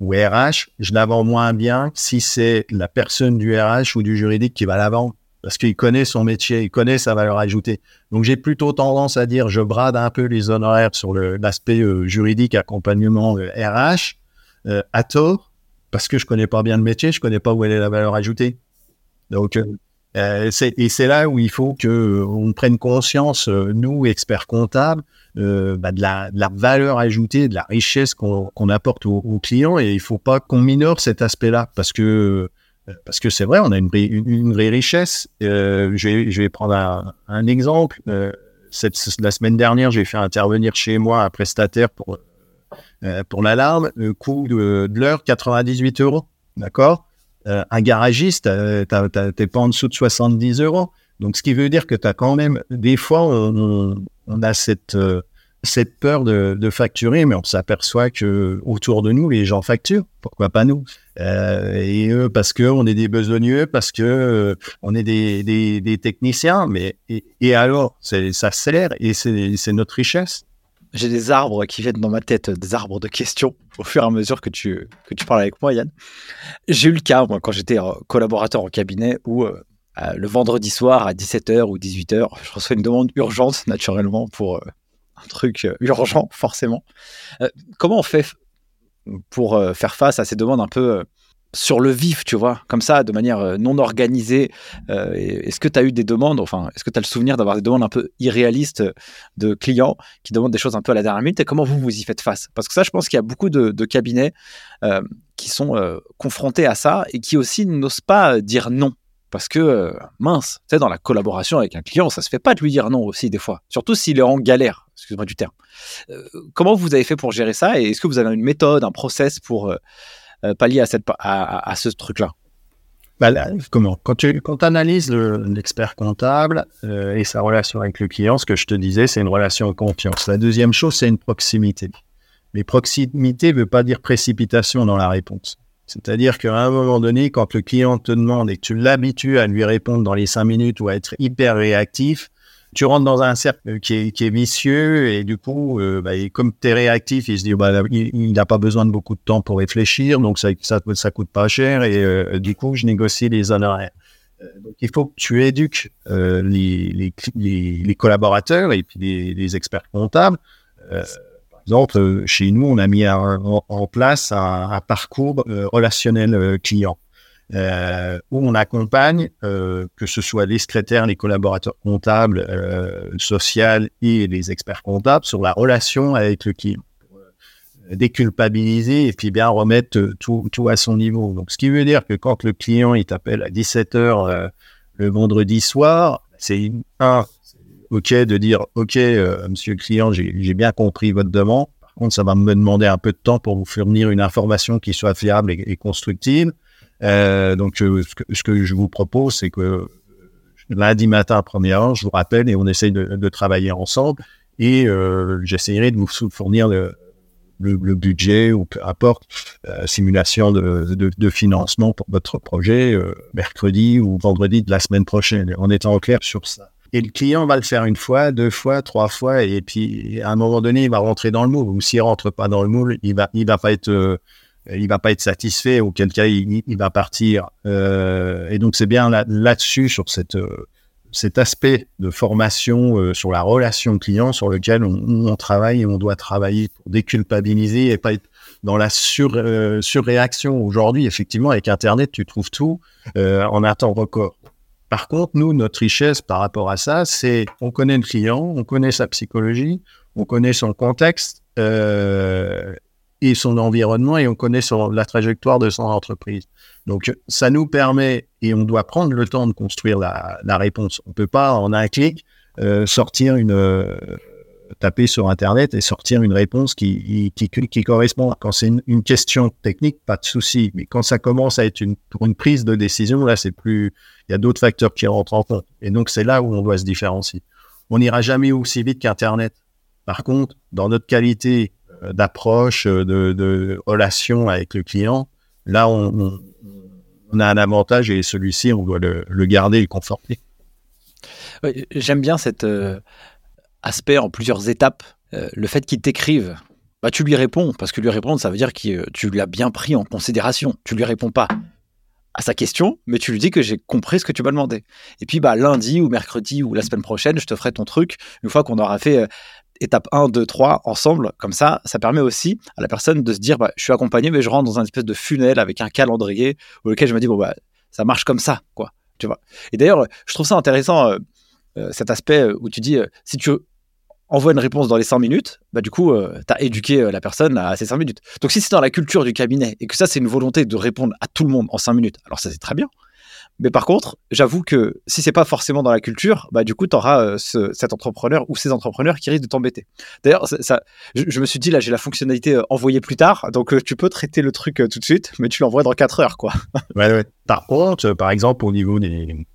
Speaker 2: ou RH, je la vends moins bien si c'est la personne du RH ou du juridique qui va la vendre parce qu'il connaît son métier, il connaît sa valeur ajoutée. Donc j'ai plutôt tendance à dire je brade un peu les honoraires sur l'aspect juridique, accompagnement RH, à tort, parce que je connais pas bien le métier, je connais pas où est la valeur ajoutée. Donc euh, et c'est là où il faut que euh, on prenne conscience, euh, nous, experts comptables, bah, de, la, valeur ajoutée, de la richesse qu'on apporte aux, clients. Et il ne faut pas qu'on minore cet aspect-là parce que parce que c'est vrai, on a une, vraie richesse. Je vais, prendre un, exemple. Cette, la semaine dernière, j'ai fait intervenir chez moi un prestataire pour, pour l'alarme. Le coût de, de l'heure, 98 euros. D'accord? Euh, un garagiste, euh, n'es pas en dessous de 70 euros. Donc, ce qui veut dire que tu as quand même, des fois, on, a cette, euh, cette peur de, facturer, mais on s'aperçoit que autour de nous, les gens facturent. Pourquoi pas nous? Et eux, parce qu'on est des besogneux, parce que on est des, techniciens. Mais et, alors, ça sert et c'est notre richesse
Speaker 3: j'ai des arbres qui viennent dans ma tête, des arbres de questions au fur et à mesure que tu, que tu parles avec moi, Yann. J'ai eu le cas, moi, quand j'étais euh, collaborateur en cabinet, où euh, le vendredi soir à 17h ou 18h, je reçois une demande urgente, naturellement, pour euh, un truc urgent, forcément. comment on fait pour faire face à ces demandes un peu sur le vif, tu vois, comme ça, de manière euh, non organisée. Euh, est-ce que tu as eu des demandes, enfin, est-ce que tu as le souvenir d'avoir des demandes un peu irréalistes de clients qui demandent des choses un peu à la dernière minute et comment vous vous y faites face? Parce que ça, je pense qu'il y a beaucoup de, cabinets euh, qui sont confrontés à ça et qui aussi n'osent pas dire non. Parce que, mince, tu sais, dans la collaboration avec un client, ça se fait pas de lui dire non aussi des fois, surtout s'il est en galère, excuse-moi du terme. comment vous avez fait pour gérer ça et est-ce que vous avez une méthode, un process pour euh, pallier à, cette, à, ce truc-là?
Speaker 2: Bah comment? Quand tu quand analyses l'expert comptable euh, et sa relation avec le client, ce que je te disais, c'est une relation de confiance. La deuxième chose, c'est une proximité. Mais proximité ne veut pas dire précipitation dans la réponse. C'est-à-dire qu'à un moment donné, quand le client te demande et que tu l'habitues à lui répondre dans les cinq minutes ou à être hyper réactif, tu rentres dans un cercle qui est, vicieux et du coup, euh, bah, comme tu es réactif, il se dit bah, il n'a pas besoin de beaucoup de temps pour réfléchir, donc ça ça, coûte pas cher et euh, du coup, je négocie les honoraires. Euh, donc, il faut que tu éduques les, collaborateurs et puis les, experts comptables. Exemple, chez nous, on a mis en, place un parcours relationnel client. Euh, où on accompagne, euh, que ce soit les secrétaires, les collaborateurs comptables, euh, sociaux et les experts comptables, sur la relation avec le client. Euh, déculpabiliser et puis bien remettre tout, tout, à son niveau. Donc, ce qui veut dire que quand le client il t'appelle à 17h le vendredi soir, c'est un, OK de dire OK, monsieur le client, j'ai bien compris votre demande. Par contre, ça va me demander un peu de temps pour vous fournir une information qui soit fiable et, constructive. Euh, donc, euh, ce que, je vous propose, c'est que euh, lundi matin à première heure, je vous rappelle et on essaye de, travailler ensemble et j'essaierai de vous fournir le, budget ou peu importe, simulation de, de, financement pour votre projet mercredi ou vendredi de la semaine prochaine, en étant clair sur ça. Et le client va le faire une fois, deux fois, trois fois, et puis à un moment donné, il va rentrer dans le moule. Ou s'il rentre pas dans le moule, il va, il va pas être, euh, il va pas être satisfait. Auquel cas, il, il va partir. Euh, et donc c'est bien là-dessus sur cette, euh, cet aspect de formation sur la relation client sur lequel on, on, travaille et on doit travailler pour déculpabiliser et pas être dans la sur, surréaction. Aujourd'hui, effectivement, avec Internet, tu trouves tout en un temps record. Par contre, nous, notre richesse par rapport à ça, c'est on connaît le client, on connaît sa psychologie, on connaît son contexte euh, et son environnement et on connaît la trajectoire de son entreprise. Donc, ça nous permet, et on doit prendre le temps de construire la, réponse. On ne peut pas, en un clic, euh, sortir une, taper sur Internet et sortir une réponse qui, correspond. Quand c'est une, question technique, pas de souci. Mais quand ça commence à être une, pour une prise de décision, là, c'est plus. Il y a d'autres facteurs qui rentrent en compte. Et donc, c'est là où on doit se différencier. On n'ira jamais aussi vite qu'Internet. Par contre, dans notre qualité euh, d'approche, euh, de, relation avec le client, là, on, a un avantage et celui-ci, on doit le, le garder et le conforter.
Speaker 3: J'aime bien cette. Euh, aspect en plusieurs étapes. Euh, le fait qu'il t'écrive, bah, tu lui réponds, parce que lui répondre, ça veut dire que tu l'as bien pris en considération. Tu lui réponds pas à sa question, mais tu lui dis que j'ai compris ce que tu m'as demandé. Et puis bah, lundi ou mercredi ou la semaine prochaine, je te ferai ton truc une fois qu'on aura fait euh, étape 1, 2, 3 ensemble. Comme ça, ça permet aussi à la personne de se dire bah, je suis accompagné, mais je rentre dans un espèce de funnel avec un calendrier au lequel je me dis bon, bah, ça marche comme ça. quoi. Tu vois. Et d'ailleurs, je trouve ça intéressant. Euh, cet aspect où tu dis, si tu envoie une réponse dans les 5 minutes, bah du coup, euh, tu as éduqué euh, la personne à ces 5 minutes. Donc si c'est dans la culture du cabinet et que ça, c'est une volonté de répondre à tout le monde en 5 minutes, alors ça, c'est très bien. Mais par contre, j'avoue que si c'est pas forcément dans la culture, bah du coup, tu auras euh, cet entrepreneur ou ces entrepreneurs qui risquent de t'embêter. D'ailleurs, ça, je, me suis dit, là, j'ai la fonctionnalité envoyer plus tard, donc tu peux traiter le truc tout de suite, mais tu l'envoies dans 4 heures, quoi.
Speaker 2: ouais, ouais. Par contre, par exemple, au niveau des,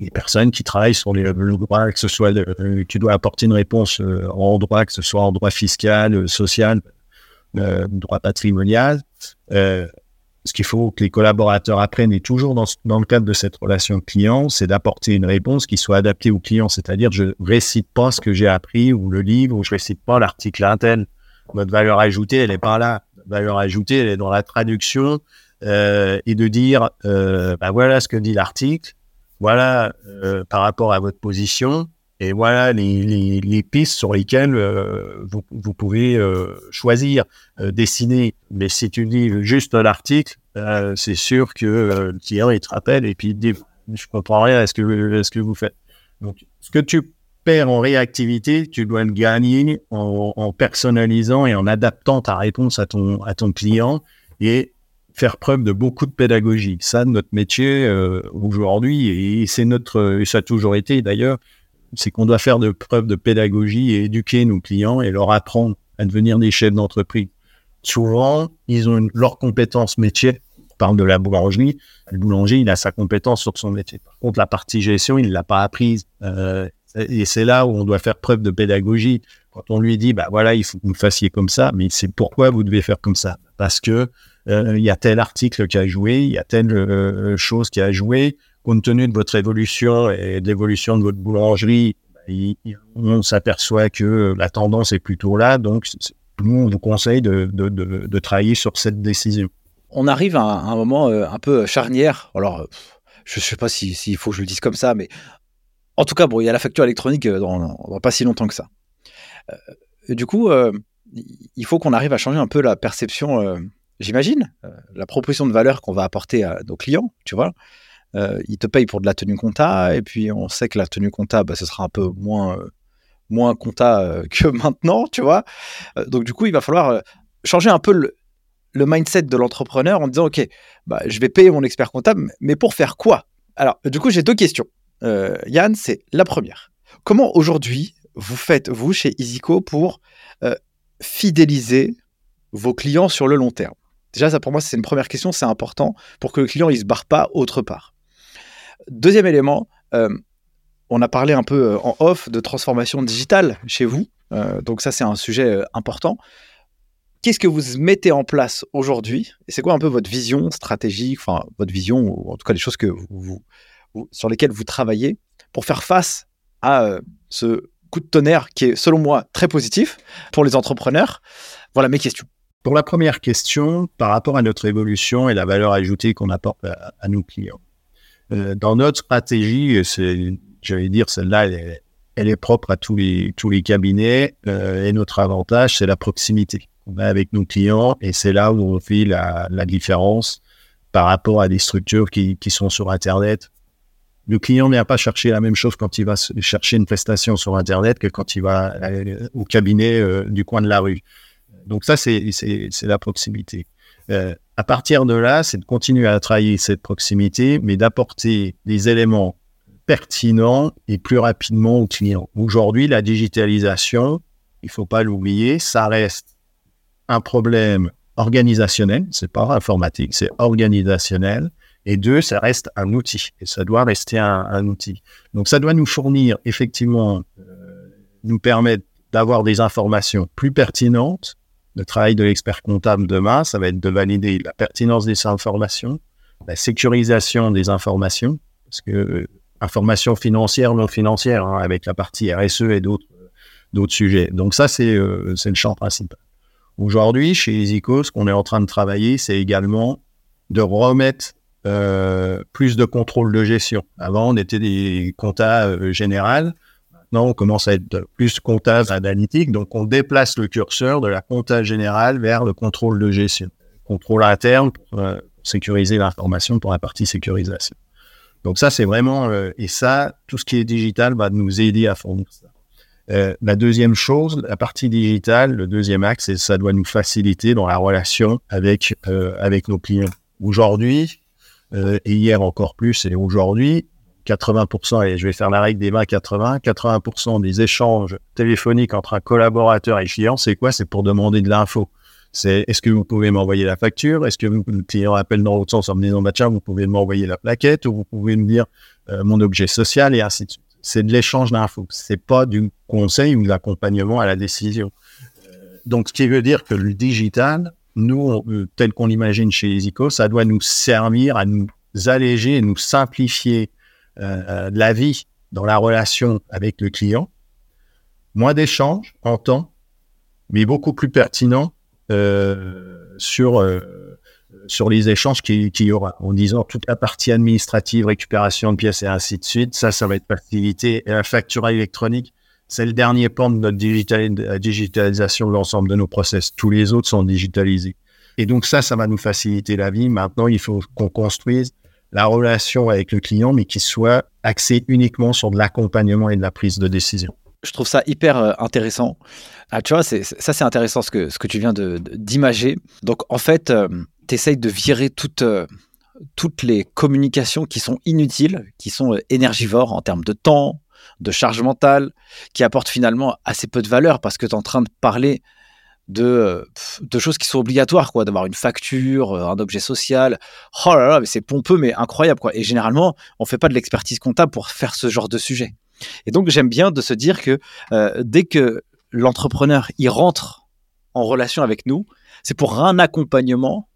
Speaker 2: les personnes qui travaillent sur les, le droit, que ce soit, euh, tu dois apporter une réponse euh, en droit, que ce soit en droit fiscal, euh, social, droit patrimonial. ce qu'il faut que les collaborateurs apprennent, et toujours dans, le cadre de cette relation client, c'est d'apporter une réponse qui soit adaptée au client. C'est-à-dire, je récite pas ce que j'ai appris ou le livre, ou je récite pas l'article intel. Notre valeur ajoutée, elle est pas là. Notre valeur ajoutée, elle est dans la traduction euh, et de dire, euh, bah voilà ce que dit l'article voilà euh, par rapport à votre position et voilà les, les, pistes sur lesquelles euh, vous, vous, pouvez euh, choisir, dessiner. Mais si tu dis juste l'article, c'est sûr que le client il te rappelle et puis il te dit je comprends rien à ce que, que vous faites. Donc ce que tu perds en réactivité, tu dois le gagner en, en personnalisant et en adaptant ta réponse à ton, à ton client et faire preuve de beaucoup de pédagogie. Ça, notre métier euh, aujourd'hui, et c'est notre, et ça a toujours été d'ailleurs, c'est qu'on doit faire de preuve de pédagogie et éduquer nos clients et leur apprendre à devenir des chefs d'entreprise. Souvent, ils ont leurs compétences métier. On parle de la boulangerie. Le boulanger, il a sa compétence sur son métier. Par contre, la partie gestion, il ne l'a pas apprise. Euh, et c'est là où on doit faire preuve de pédagogie. Quand on lui dit, bah voilà, il faut que vous fassiez comme ça, mais c'est pourquoi vous devez faire comme ça. Parce que il y a tel article qui a joué, il y a telle euh, chose qui a joué. Compte tenu de votre évolution et de l'évolution de votre boulangerie, on s'aperçoit que la tendance est plutôt là. Donc, nous, on vous conseille de, de, travailler sur cette décision.
Speaker 3: On arrive à un, moment euh, un peu charnière. Alors, je ne sais pas s'il faut que je le dise comme ça, mais en tout cas, bon, il y a la facture électronique dans, pas si longtemps que ça. du coup, il faut qu'on arrive à changer un peu la perception j'imagine, euh, la proposition de valeur qu'on va apporter à nos clients, tu vois. Euh, ils te payent pour de la tenue compta, et puis on sait que la tenue compta, bah, ce sera un peu moins, euh, moins compta que maintenant, tu vois. donc du coup, il va falloir changer un peu le, mindset de l'entrepreneur en disant, OK, bah, je vais payer mon expert comptable, mais pour faire quoi? Alors, du coup, j'ai deux questions. Yann, c'est la première. Comment aujourd'hui vous faites, vous, chez Isico, pour fidéliser vos clients sur le long terme? Déjà, ça pour moi, c'est une première question, c'est important pour que le client ne se barre pas autre part. Deuxième élément, euh, on a parlé un peu euh, en off de transformation digitale chez vous. Euh, donc ça, c'est un sujet important. Qu'est-ce que vous mettez en place aujourd'hui? Et c'est quoi un peu votre vision stratégique, enfin votre vision, ou en tout cas les choses que vous, sur lesquelles vous travaillez pour faire face à ce coup de tonnerre qui est, selon moi, très positif pour les entrepreneurs? Voilà mes questions.
Speaker 2: Pour la première question, par rapport à notre évolution et la valeur ajoutée qu'on apporte à, nos clients, euh, dans notre stratégie, c'est, j'allais dire, celle-là, elle, est propre à tous les, cabinets euh, et notre avantage, c'est la proximité qu'on a avec nos clients et c'est là où on fait la, différence par rapport à des structures qui, sont sur Internet le client ne vient pas chercher la même chose quand il va chercher une prestation sur Internet que quand il va euh, au cabinet euh, du coin de la rue. Donc ça, c'est la proximité. Euh, à partir de là, c'est de continuer à travailler cette proximité, mais d'apporter des éléments pertinents et plus rapidement au client. Aujourd'hui, la digitalisation, il faut pas l'oublier, ça reste un problème organisationnel, c'est pas informatique, c'est organisationnel. Et deux, ça reste un outil et ça doit rester un, outil. Donc ça doit nous fournir effectivement, euh, nous permettre d'avoir des informations plus pertinentes. Le travail de l'expert comptable demain, ça va être de valider la pertinence des informations, la sécurisation des informations, parce que euh, informations financières, non financières, hein, avec la partie RSE et d'autres d'autres sujets. Donc ça, c'est euh, le champ principal. Aujourd'hui, chez EasyCo, ce qu'on est en train de travailler, c'est également de remettre euh, plus de contrôle de gestion. Avant, on était des comptas euh, générales. Maintenant, on commence à être plus comptables analytiques. Donc, on déplace le curseur de la compta générale vers le contrôle de gestion. Contrôle interne pour euh, sécuriser l'information pour la partie sécurisation. Donc, ça, c'est vraiment... Euh, et ça, tout ce qui est digital va nous aider à fournir ça. la deuxième chose, la partie digitale, le deuxième axe, c'est ça doit nous faciliter dans la relation avec, avec nos clients. Aujourd'hui, euh, et hier encore plus, et aujourd'hui, 80%, et je vais faire la règle des 20-80, 80% des échanges téléphoniques entre un collaborateur et client, c'est quoi? C'est pour demander de l'info. C'est est-ce que vous pouvez m'envoyer la facture? Est-ce que vous, le client appelle dans l'autre sens en me disant bah, tiens, vous pouvez m'envoyer la plaquette ou vous pouvez me dire euh, mon objet social et ainsi de suite. C'est de l'échange d'infos. C'est pas du conseil ou de l'accompagnement à la décision. Euh, donc, ce qui veut dire que le digital, nous, euh, tel qu'on l'imagine chez EasyCo, ça doit nous servir à nous alléger nous simplifier euh, euh, la vie dans la relation avec le client. Moins d'échanges en temps, mais beaucoup plus pertinent sur, sur les échanges qu'il y aura. En disant toute la partie administrative, récupération de pièces et ainsi de suite, ça, ça va être facilité. Et la facture électronique, c'est le dernier pan de notre digitalisation de l'ensemble de nos process. Tous les autres sont digitalisés. Et donc ça, ça va nous faciliter la vie. Maintenant, il faut qu'on construise la relation avec le client, mais qui soit axée uniquement sur de l'accompagnement et de la prise de décision.
Speaker 3: Je trouve ça hyper euh, intéressant. Ah, tu vois, ça c'est intéressant ce que, ce que tu viens d'imager. Donc en fait, euh, tu essayes de virer toutes, euh, toutes les communications qui sont inutiles, qui sont énergivores en termes de temps, de charge mentale, qui apporte finalement assez peu de valeur parce que tu es en train de parler de, de choses qui sont obligatoires, quoi, d'avoir une facture, euh, un objet social. Oh là là, mais c'est pompeux, mais incroyable, quoi. Et généralement, on fait pas de l'expertise comptable pour faire ce genre de sujet. Et donc, j'aime bien de se dire que euh, dès que l'entrepreneur y rentre en relation avec nous, c'est pour un accompagnement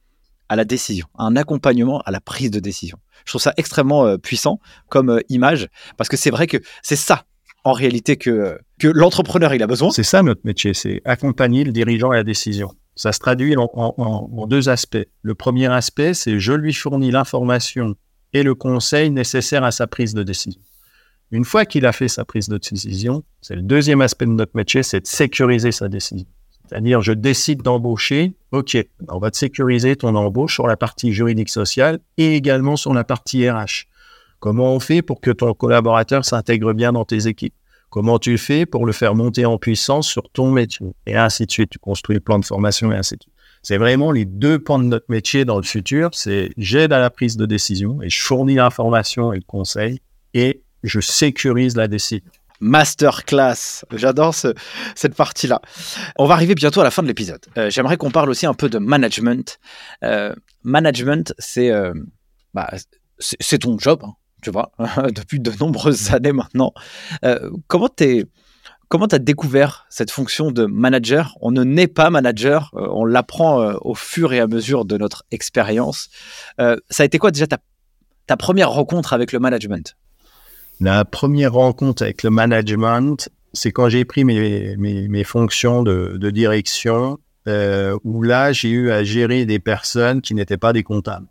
Speaker 3: à la décision, un accompagnement à la prise de décision. Je trouve ça extrêmement euh, puissant comme euh, image parce que c'est vrai que c'est ça en réalité que, l'entrepreneur il a besoin.
Speaker 2: C'est ça notre métier, c'est accompagner le dirigeant à la décision. Ça se traduit en, en deux aspects. Le premier aspect, c'est je lui fournis l'information et le conseil nécessaire à sa prise de décision. Une fois qu'il a fait sa prise de décision, c'est le deuxième aspect de notre métier, c'est de sécuriser sa décision. C'est-à-dire, je décide d'embaucher, OK, on va te sécuriser ton embauche sur la partie juridique sociale et également sur la partie RH. Comment on fait pour que ton collaborateur s'intègre bien dans tes équipes? Comment tu fais pour le faire monter en puissance sur ton métier? Et ainsi de suite. Tu construis le plan de formation et ainsi de suite. C'est vraiment les deux pans de notre métier dans le futur. C'est j'aide à la prise de décision et je fournis l'information et le conseil et je sécurise la décision
Speaker 3: masterclass. J'adore cette partie-là. On va arriver bientôt à la fin de l'épisode. Euh, j'aimerais qu'on parle aussi un peu de management. Euh, management, c'est euh, bah, ton job, hein, tu vois, depuis de nombreuses années maintenant. comment t'es Comment tu as découvert cette fonction de manager? On ne naît pas manager, euh, on l'apprend euh, au fur et à mesure de notre expérience. Euh, ça a été quoi déjà ta, ta première rencontre avec le management?
Speaker 2: La première rencontre avec le management, c'est quand j'ai pris mes, mes, mes, fonctions de, de direction, où là, j'ai eu à gérer des personnes qui n'étaient pas des comptables,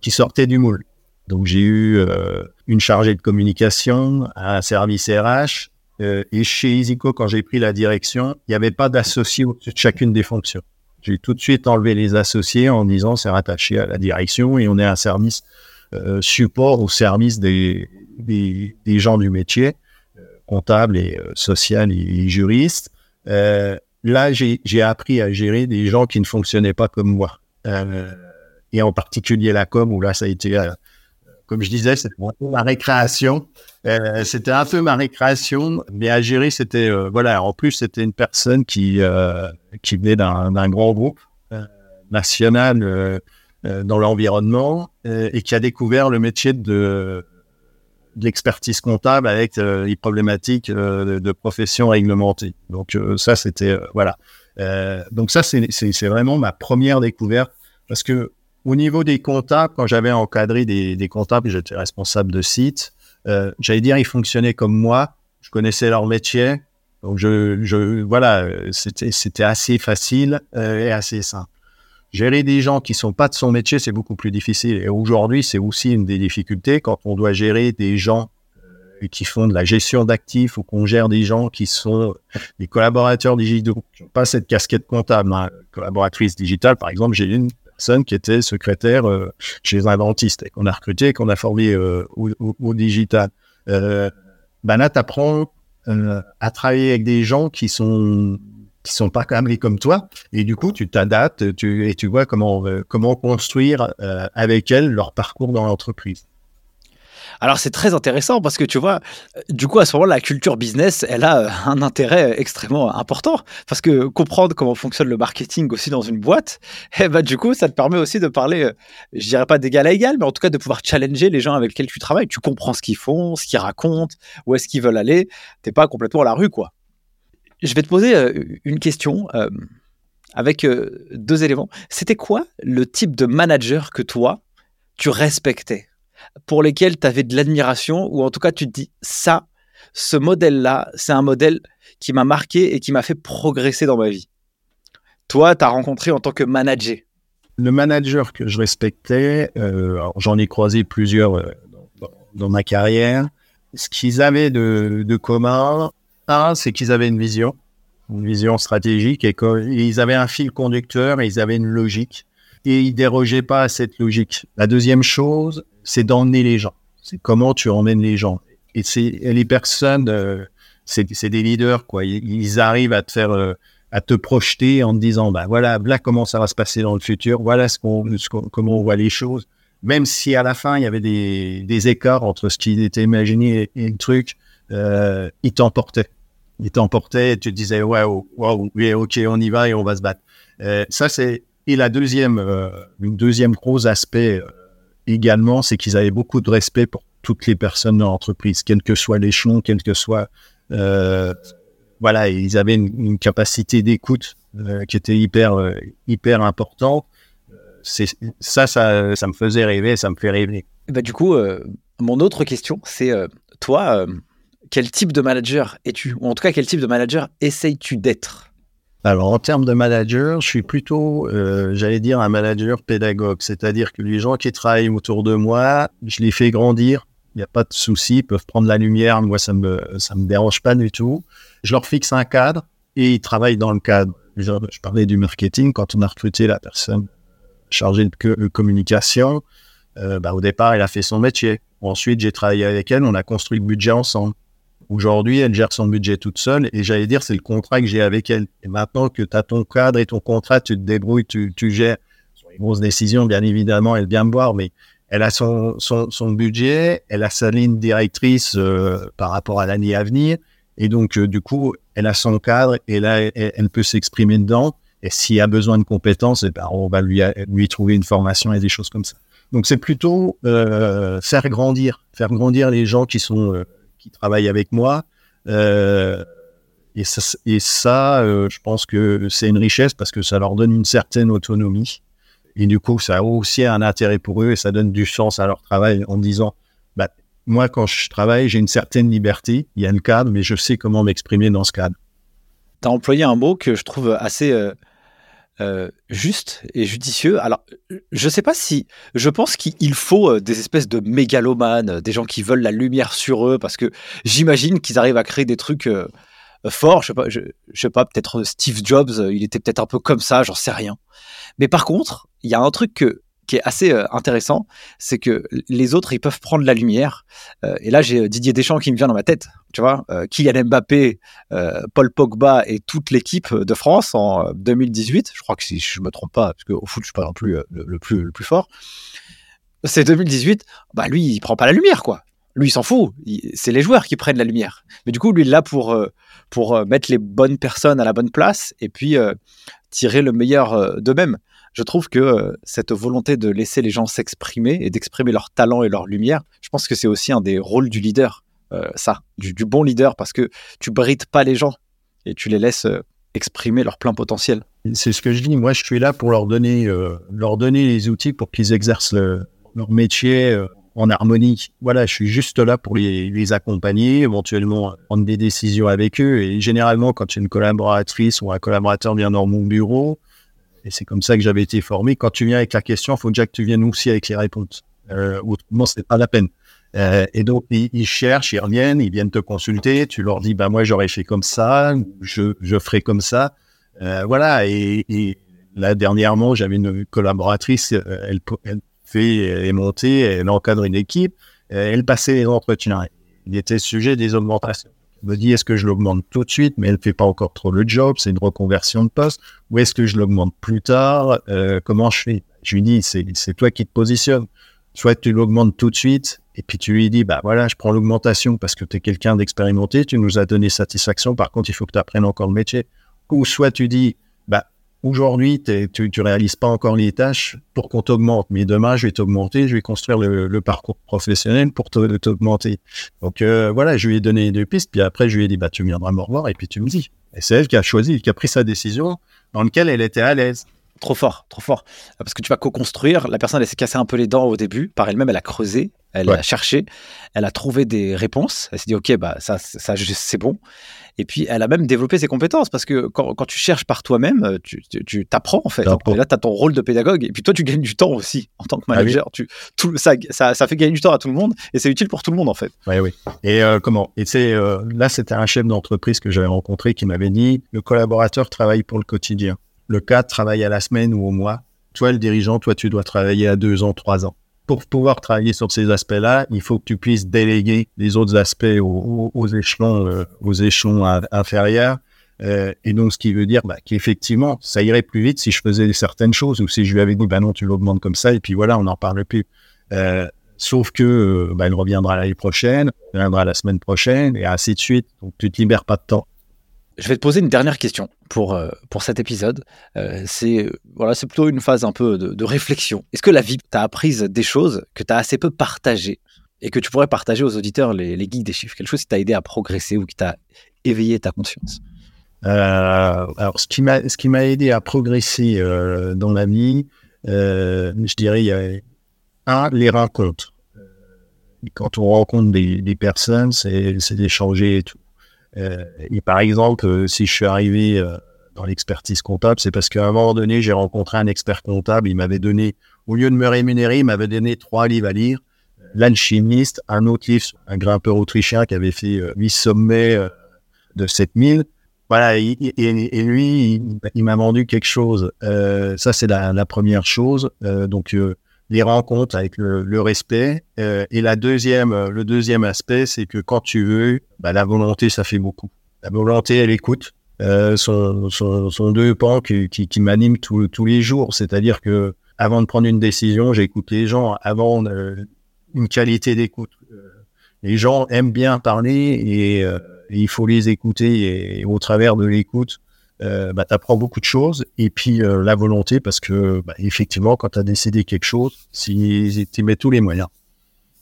Speaker 2: qui sortaient du moule. Donc j'ai eu euh, une chargée de communication, un service RH, euh, et chez Isico, quand j'ai pris la direction, il n'y avait pas d'associé au-dessus de chacune des fonctions. J'ai tout de suite enlevé les associés en disant c'est rattaché à la direction et on est un service euh, support au service des, des, des gens du métier, euh, comptable et euh, social et, et juriste. là, j'ai appris à gérer des gens qui ne fonctionnaient pas comme moi. et en particulier la com, où là, ça a été comme je disais, c'était ma récréation. Euh, c'était un peu ma récréation, mais à gérer, c'était euh, voilà. En plus, c'était une personne qui euh, qui venait d'un grand groupe national dans l'environnement et qui a découvert le métier de, de l'expertise comptable avec les problématiques de, de, profession réglementée. Donc ça, c'était voilà. donc ça, c'est vraiment ma première découverte parce que au niveau des comptables, quand j'avais encadré des, comptables, j'étais responsable de site, euh, j'allais dire, ils fonctionnaient comme moi. Je connaissais leur métier. Donc, je, voilà, c'était, c'était assez facile euh, et assez simple. Gérer des gens qui sont pas de son métier, c'est beaucoup plus difficile. Et aujourd'hui, c'est aussi une des difficultés quand on doit gérer des gens euh, qui font de la gestion d'actifs ou qu'on gère des gens qui sont des collaborateurs digitaux, qui n'ont pas cette casquette comptable. Hein. Collaboratrice digitale, par exemple, j'ai une qui était secrétaire euh, chez un dentiste et qu'on a recruté et qu'on a formé euh, au, digital. Euh, ben là, tu apprends euh, à travailler avec des gens qui sont qui sont pas câblés comme toi et du coup tu t'adaptes tu, et tu vois comment comment construire avec elles leur parcours dans l'entreprise.
Speaker 3: Alors c'est très intéressant parce que tu vois, du coup à ce moment la culture business, elle a euh, un intérêt extrêmement important parce que comprendre comment fonctionne le marketing aussi dans une boîte, eh ben du coup ça te permet aussi de parler, euh, je dirais pas d'égal à égal, mais en tout cas de pouvoir challenger les gens avec lesquels tu travailles. Tu comprends ce qu'ils font, ce qu'ils racontent, où est-ce qu'ils veulent aller. T'es pas complètement à la rue quoi. Je vais te poser euh, une question. avec deux éléments. C'était quoi le type de manager que toi, tu respectais? Pour lesquels tu avais de l'admiration, ou en tout cas tu te dis, ça, ce modèle-là, c'est un modèle qui m'a marqué et qui m'a fait progresser dans ma vie. Toi, tu as rencontré en tant que manager.
Speaker 2: Le manager que je respectais, euh, j'en ai croisé plusieurs euh, dans, ma carrière. Ce qu'ils avaient de, commun, un, c'est qu'ils avaient une vision, une vision stratégique, et qu'ils avaient un fil conducteur et ils avaient une logique et ils dérogeaient pas à cette logique. La deuxième chose, c'est d'emmener les gens. C'est comment tu emmènes les gens. Et c'est les personnes, euh, c'est des leaders quoi. Ils, arrivent à te faire, euh, à te projeter en te disant, bah voilà, là comment ça va se passer dans le futur. Voilà ce qu'on, qu comment on voit les choses. Même si à la fin il y avait des, des écarts entre ce qui était imaginé et, le truc, euh, ils t'emportaient. Ils t'emportaient et tu te disais, waouh, waouh, oui, ok, on y va et on va se battre. Euh, ça c'est et la deuxième, une deuxième gros aspect également, c'est qu'ils avaient beaucoup de respect pour toutes les personnes dans l'entreprise, quel que soit l'échelon, quel que soit, euh, voilà, ils avaient une, capacité d'écoute euh, qui était hyper, euh, hyper importante. Ça, ça, ça me faisait rêver, ça me fait rêver.
Speaker 3: Bah, du coup, mon autre question, c'est toi, quel type de manager es-tu, ou en tout cas, quel type de manager essayes-tu d'être?
Speaker 2: Alors, en termes de manager, je suis plutôt, euh, j'allais dire, un manager pédagogue. C'est-à-dire que les gens qui travaillent autour de moi, je les fais grandir. Il n'y a pas de souci, ils peuvent prendre la lumière. Moi, ça me, ça me dérange pas du tout. Je leur fixe un cadre et ils travaillent dans le cadre. Je, je parlais du marketing. Quand on a recruté la personne chargée de communication, euh, bah, au départ, elle a fait son métier. Ensuite, j'ai travaillé avec elle. On a construit le budget ensemble. Aujourd'hui, elle gère son budget toute seule et j'allais dire, c'est le contrat que j'ai avec elle. Et maintenant que tu as ton cadre et ton contrat, tu te débrouilles, tu, tu gères. Les grosses décisions, bien évidemment, elle vient me voir, mais elle a son, son, budget, elle a sa ligne directrice euh, par rapport à l'année à venir. Et donc, euh, du coup, elle a son cadre et là, elle, peut s'exprimer dedans. Et s'il a besoin de compétences, eh ben, on va lui, lui trouver une formation et des choses comme ça. Donc, c'est plutôt euh, faire grandir, faire grandir les gens qui sont qui travaillent avec moi, Euh, et ça, et ça euh, je pense que c'est une richesse parce que ça leur donne une certaine autonomie. Et du coup, ça a aussi un intérêt pour eux et ça donne du sens à leur travail en disant, bah, moi, quand je travaille, j'ai une certaine liberté, il y a un cadre, mais je sais comment m'exprimer dans ce cadre.
Speaker 3: Tu as employé un mot que je trouve assez euh, euh, juste et judicieux. Alors, je sais pas si. Je pense qu'il faut euh, des espèces de mégalomanes, des gens qui veulent la lumière sur eux, parce que j'imagine qu'ils arrivent à créer des trucs euh, forts. Je sais pas, je, sais pas peut-être Steve Jobs, il était peut-être un peu comme ça, j'en sais rien. Mais par contre, il y a un truc que, qui est assez euh, intéressant, c'est que les autres, ils peuvent prendre la lumière. Euh, et là, j'ai euh, Didier Deschamps qui me vient dans ma tête, tu vois, Kylian Mbappé, Paul Pogba et toute l'équipe de France en 2018. Je crois que si je me trompe pas, parce qu'au foot, je suis pas non plus le, plus le plus fort. C'est 2018. Bah lui, il prend pas la lumière, quoi. Lui, il s'en fout. C'est les joueurs qui prennent la lumière. Mais du coup, lui, il est là pour pour mettre les bonnes personnes à la bonne place et puis tirer le meilleur d'eux-mêmes je trouve que euh, cette volonté de laisser les gens s'exprimer et d'exprimer leur talent et leur lumière, je pense que c'est aussi un des rôles du leader, euh, ça, du, bon leader, parce que tu brides pas les gens et tu les laisses euh, exprimer leur plein potentiel.
Speaker 2: C'est ce que je dis. Moi, je suis là pour leur donner, leur donner les outils pour qu'ils exercent leur métier en harmonie. Voilà, je suis juste là pour les, les, accompagner, éventuellement prendre des décisions avec eux. Et généralement, quand une collaboratrice ou un collaborateur vient dans mon bureau, et c'est comme ça que j'avais été formé. Quand tu viens avec la question, il faut déjà que tu viennes aussi avec les réponses. Euh, autrement, c'est pas la peine. Euh, et donc, ils, cherchent, ils reviennent, ils viennent te consulter. Tu leur dis, bah, moi, j'aurais fait comme ça, je, je ferai comme ça. Euh, voilà. Et, et, là, dernièrement, j'avais une collaboratrice, euh, elle, elle fait, elle est montée, elle encadre une équipe, euh, elle passait les entretiens. Il était sujet des augmentations me dit est-ce que je l'augmente tout de suite, mais elle ne fait pas encore trop le job, c'est une reconversion de poste, ou est-ce que je l'augmente plus tard? Euh, Comment je fais? Je lui dis c'est toi qui te positionnes. Soit tu l'augmentes tout de suite, et puis tu lui dis bah voilà, je prends l'augmentation parce que tu es quelqu'un d'expérimenté, tu nous as donné satisfaction, par contre il faut que tu apprennes encore le métier. Ou soit tu dis bah Aujourd'hui, tu ne réalises pas encore les tâches pour qu'on t'augmente, mais demain, je vais t'augmenter, je vais construire le, parcours professionnel pour t'augmenter. Donc euh, voilà, je lui ai donné deux pistes, puis après, je lui ai dit, bah, tu viendras me revoir, et puis tu me dis. Et c'est elle qui a choisi, qui a pris sa décision dans laquelle elle était à l'aise.
Speaker 3: Trop fort, trop fort. Parce que tu vas co-construire. La personne, elle s'est cassée un peu les dents au début. Par elle-même, elle a creusé, elle a cherché, elle a trouvé des réponses. Elle s'est dit, OK, bah, ça, ça c'est bon. Et puis, elle a même développé ses compétences parce que quand, quand tu cherches par toi-même, tu, t'apprends en fait. Et là, tu as ton rôle de pédagogue. Et puis, toi, tu gagnes du temps aussi en tant que ah manager. tu, tout, ça, ça, ça, fait gagner du temps à tout le monde et c'est utile pour tout le monde en fait.
Speaker 2: Oui, oui. Et euh, comment? Et c'est euh, là, c'était un chef d'entreprise que j'avais rencontré qui m'avait dit le collaborateur travaille pour le quotidien. Le cadre travaille à la semaine ou au mois. Toi, le dirigeant, toi, tu dois travailler à deux ans, trois ans pour pouvoir travailler sur ces aspects-là, il faut que tu puisses déléguer les autres aspects aux, échelons, euh, aux échelons inférieurs. Euh, et donc, ce qui veut dire bah, qu'effectivement, ça irait plus vite si je faisais certaines choses ou si je lui avais dit, bah non, tu l'augmentes comme ça, et puis voilà, on n'en parle plus. Euh, sauf que bah, elle reviendra l'année prochaine, elle reviendra la semaine prochaine, et ainsi de suite. Donc, tu te libères pas de temps.
Speaker 3: Je vais te poser une dernière question pour, euh, pour cet épisode. Euh, c'est voilà, c'est plutôt une phase un peu de, réflexion. Est-ce que la vie t'a appris des choses que tu as assez peu partagées et que tu pourrais partager aux auditeurs, les, les guides des chiffres Quelque chose qui t'a aidé à progresser ou qui t'a éveillé ta conscience?
Speaker 2: Euh, Alors, ce qui m'a ce qui m'a aidé à progresser dans la vie, je dirais, il y a un les rencontres. Quand on rencontre des, des personnes, c'est d'échanger et tout. Euh, et par exemple, euh, si je suis arrivé euh, dans l'expertise comptable, c'est parce qu'à un moment donné, j'ai rencontré un expert comptable. Il m'avait donné, au lieu de me rémunérer, il m'avait donné trois livres à lire. L'alchimiste, un autre livre, un grimpeur autrichien qui avait fait huit sommets de 7000. Voilà, et, lui, il, m'a vendu quelque chose. Ça, c'est la, première chose. Donc, les rencontres avec le, respect. Euh, et la deuxième, euh, le deuxième aspect, c'est que quand tu veux, bah, la volonté, ça fait beaucoup. La volonté, elle écoute. Euh, sont, sont, deux pans qui, qui, qui m'animent tous les jours. C'est-à-dire que avant de prendre une décision, j'écoute les gens. Avant euh, une qualité d'écoute. les gens aiment bien parler et, et, il faut les écouter. Et, au travers de l'écoute, euh, bah, tu apprends beaucoup de choses. Et puis euh, la volonté, parce que bah, effectivement, quand tu as décidé quelque chose, si tu mets tous les moyens.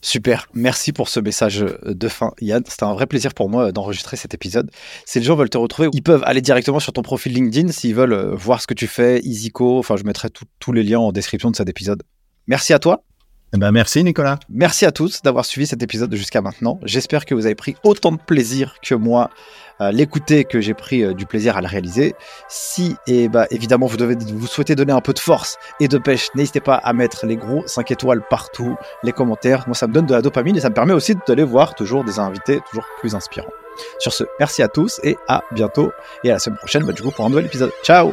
Speaker 1: Super, merci pour ce message de fin, Yann. C'était un vrai plaisir pour moi d'enregistrer cet épisode. Si les gens veulent te retrouver, ils peuvent aller directement sur ton profil LinkedIn s'ils veulent euh, voir ce que tu fais, EasyCo. Enfin, je mettrai tous les liens en description de cet épisode. Merci à toi.
Speaker 2: Eh ben merci Nicolas.
Speaker 1: Merci à tous d'avoir suivi cet épisode jusqu'à maintenant. J'espère que vous avez pris autant de plaisir que moi à l'écouter que j'ai pris euh, du plaisir à le réaliser. Si et bah évidemment vous devez vous souhaitez donner un peu de force et de pêche, n'hésitez pas à mettre les gros 5 étoiles partout, les commentaires. Moi ça me donne de la dopamine et ça me permet aussi d'aller voir toujours des invités toujours plus inspirants. Sur ce, merci à tous et à bientôt et à la semaine prochaine bah, du coup pour un nouvel épisode. Ciao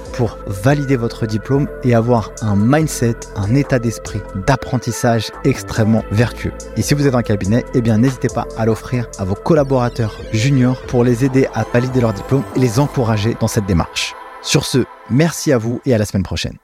Speaker 3: pour valider votre diplôme et avoir un mindset, un état d'esprit d'apprentissage extrêmement vertueux. Et si vous êtes un cabinet, eh bien n'hésitez pas à l'offrir à vos collaborateurs juniors pour les aider à valider leur diplôme et les encourager dans cette démarche. Sur ce, merci à vous et à la semaine prochaine.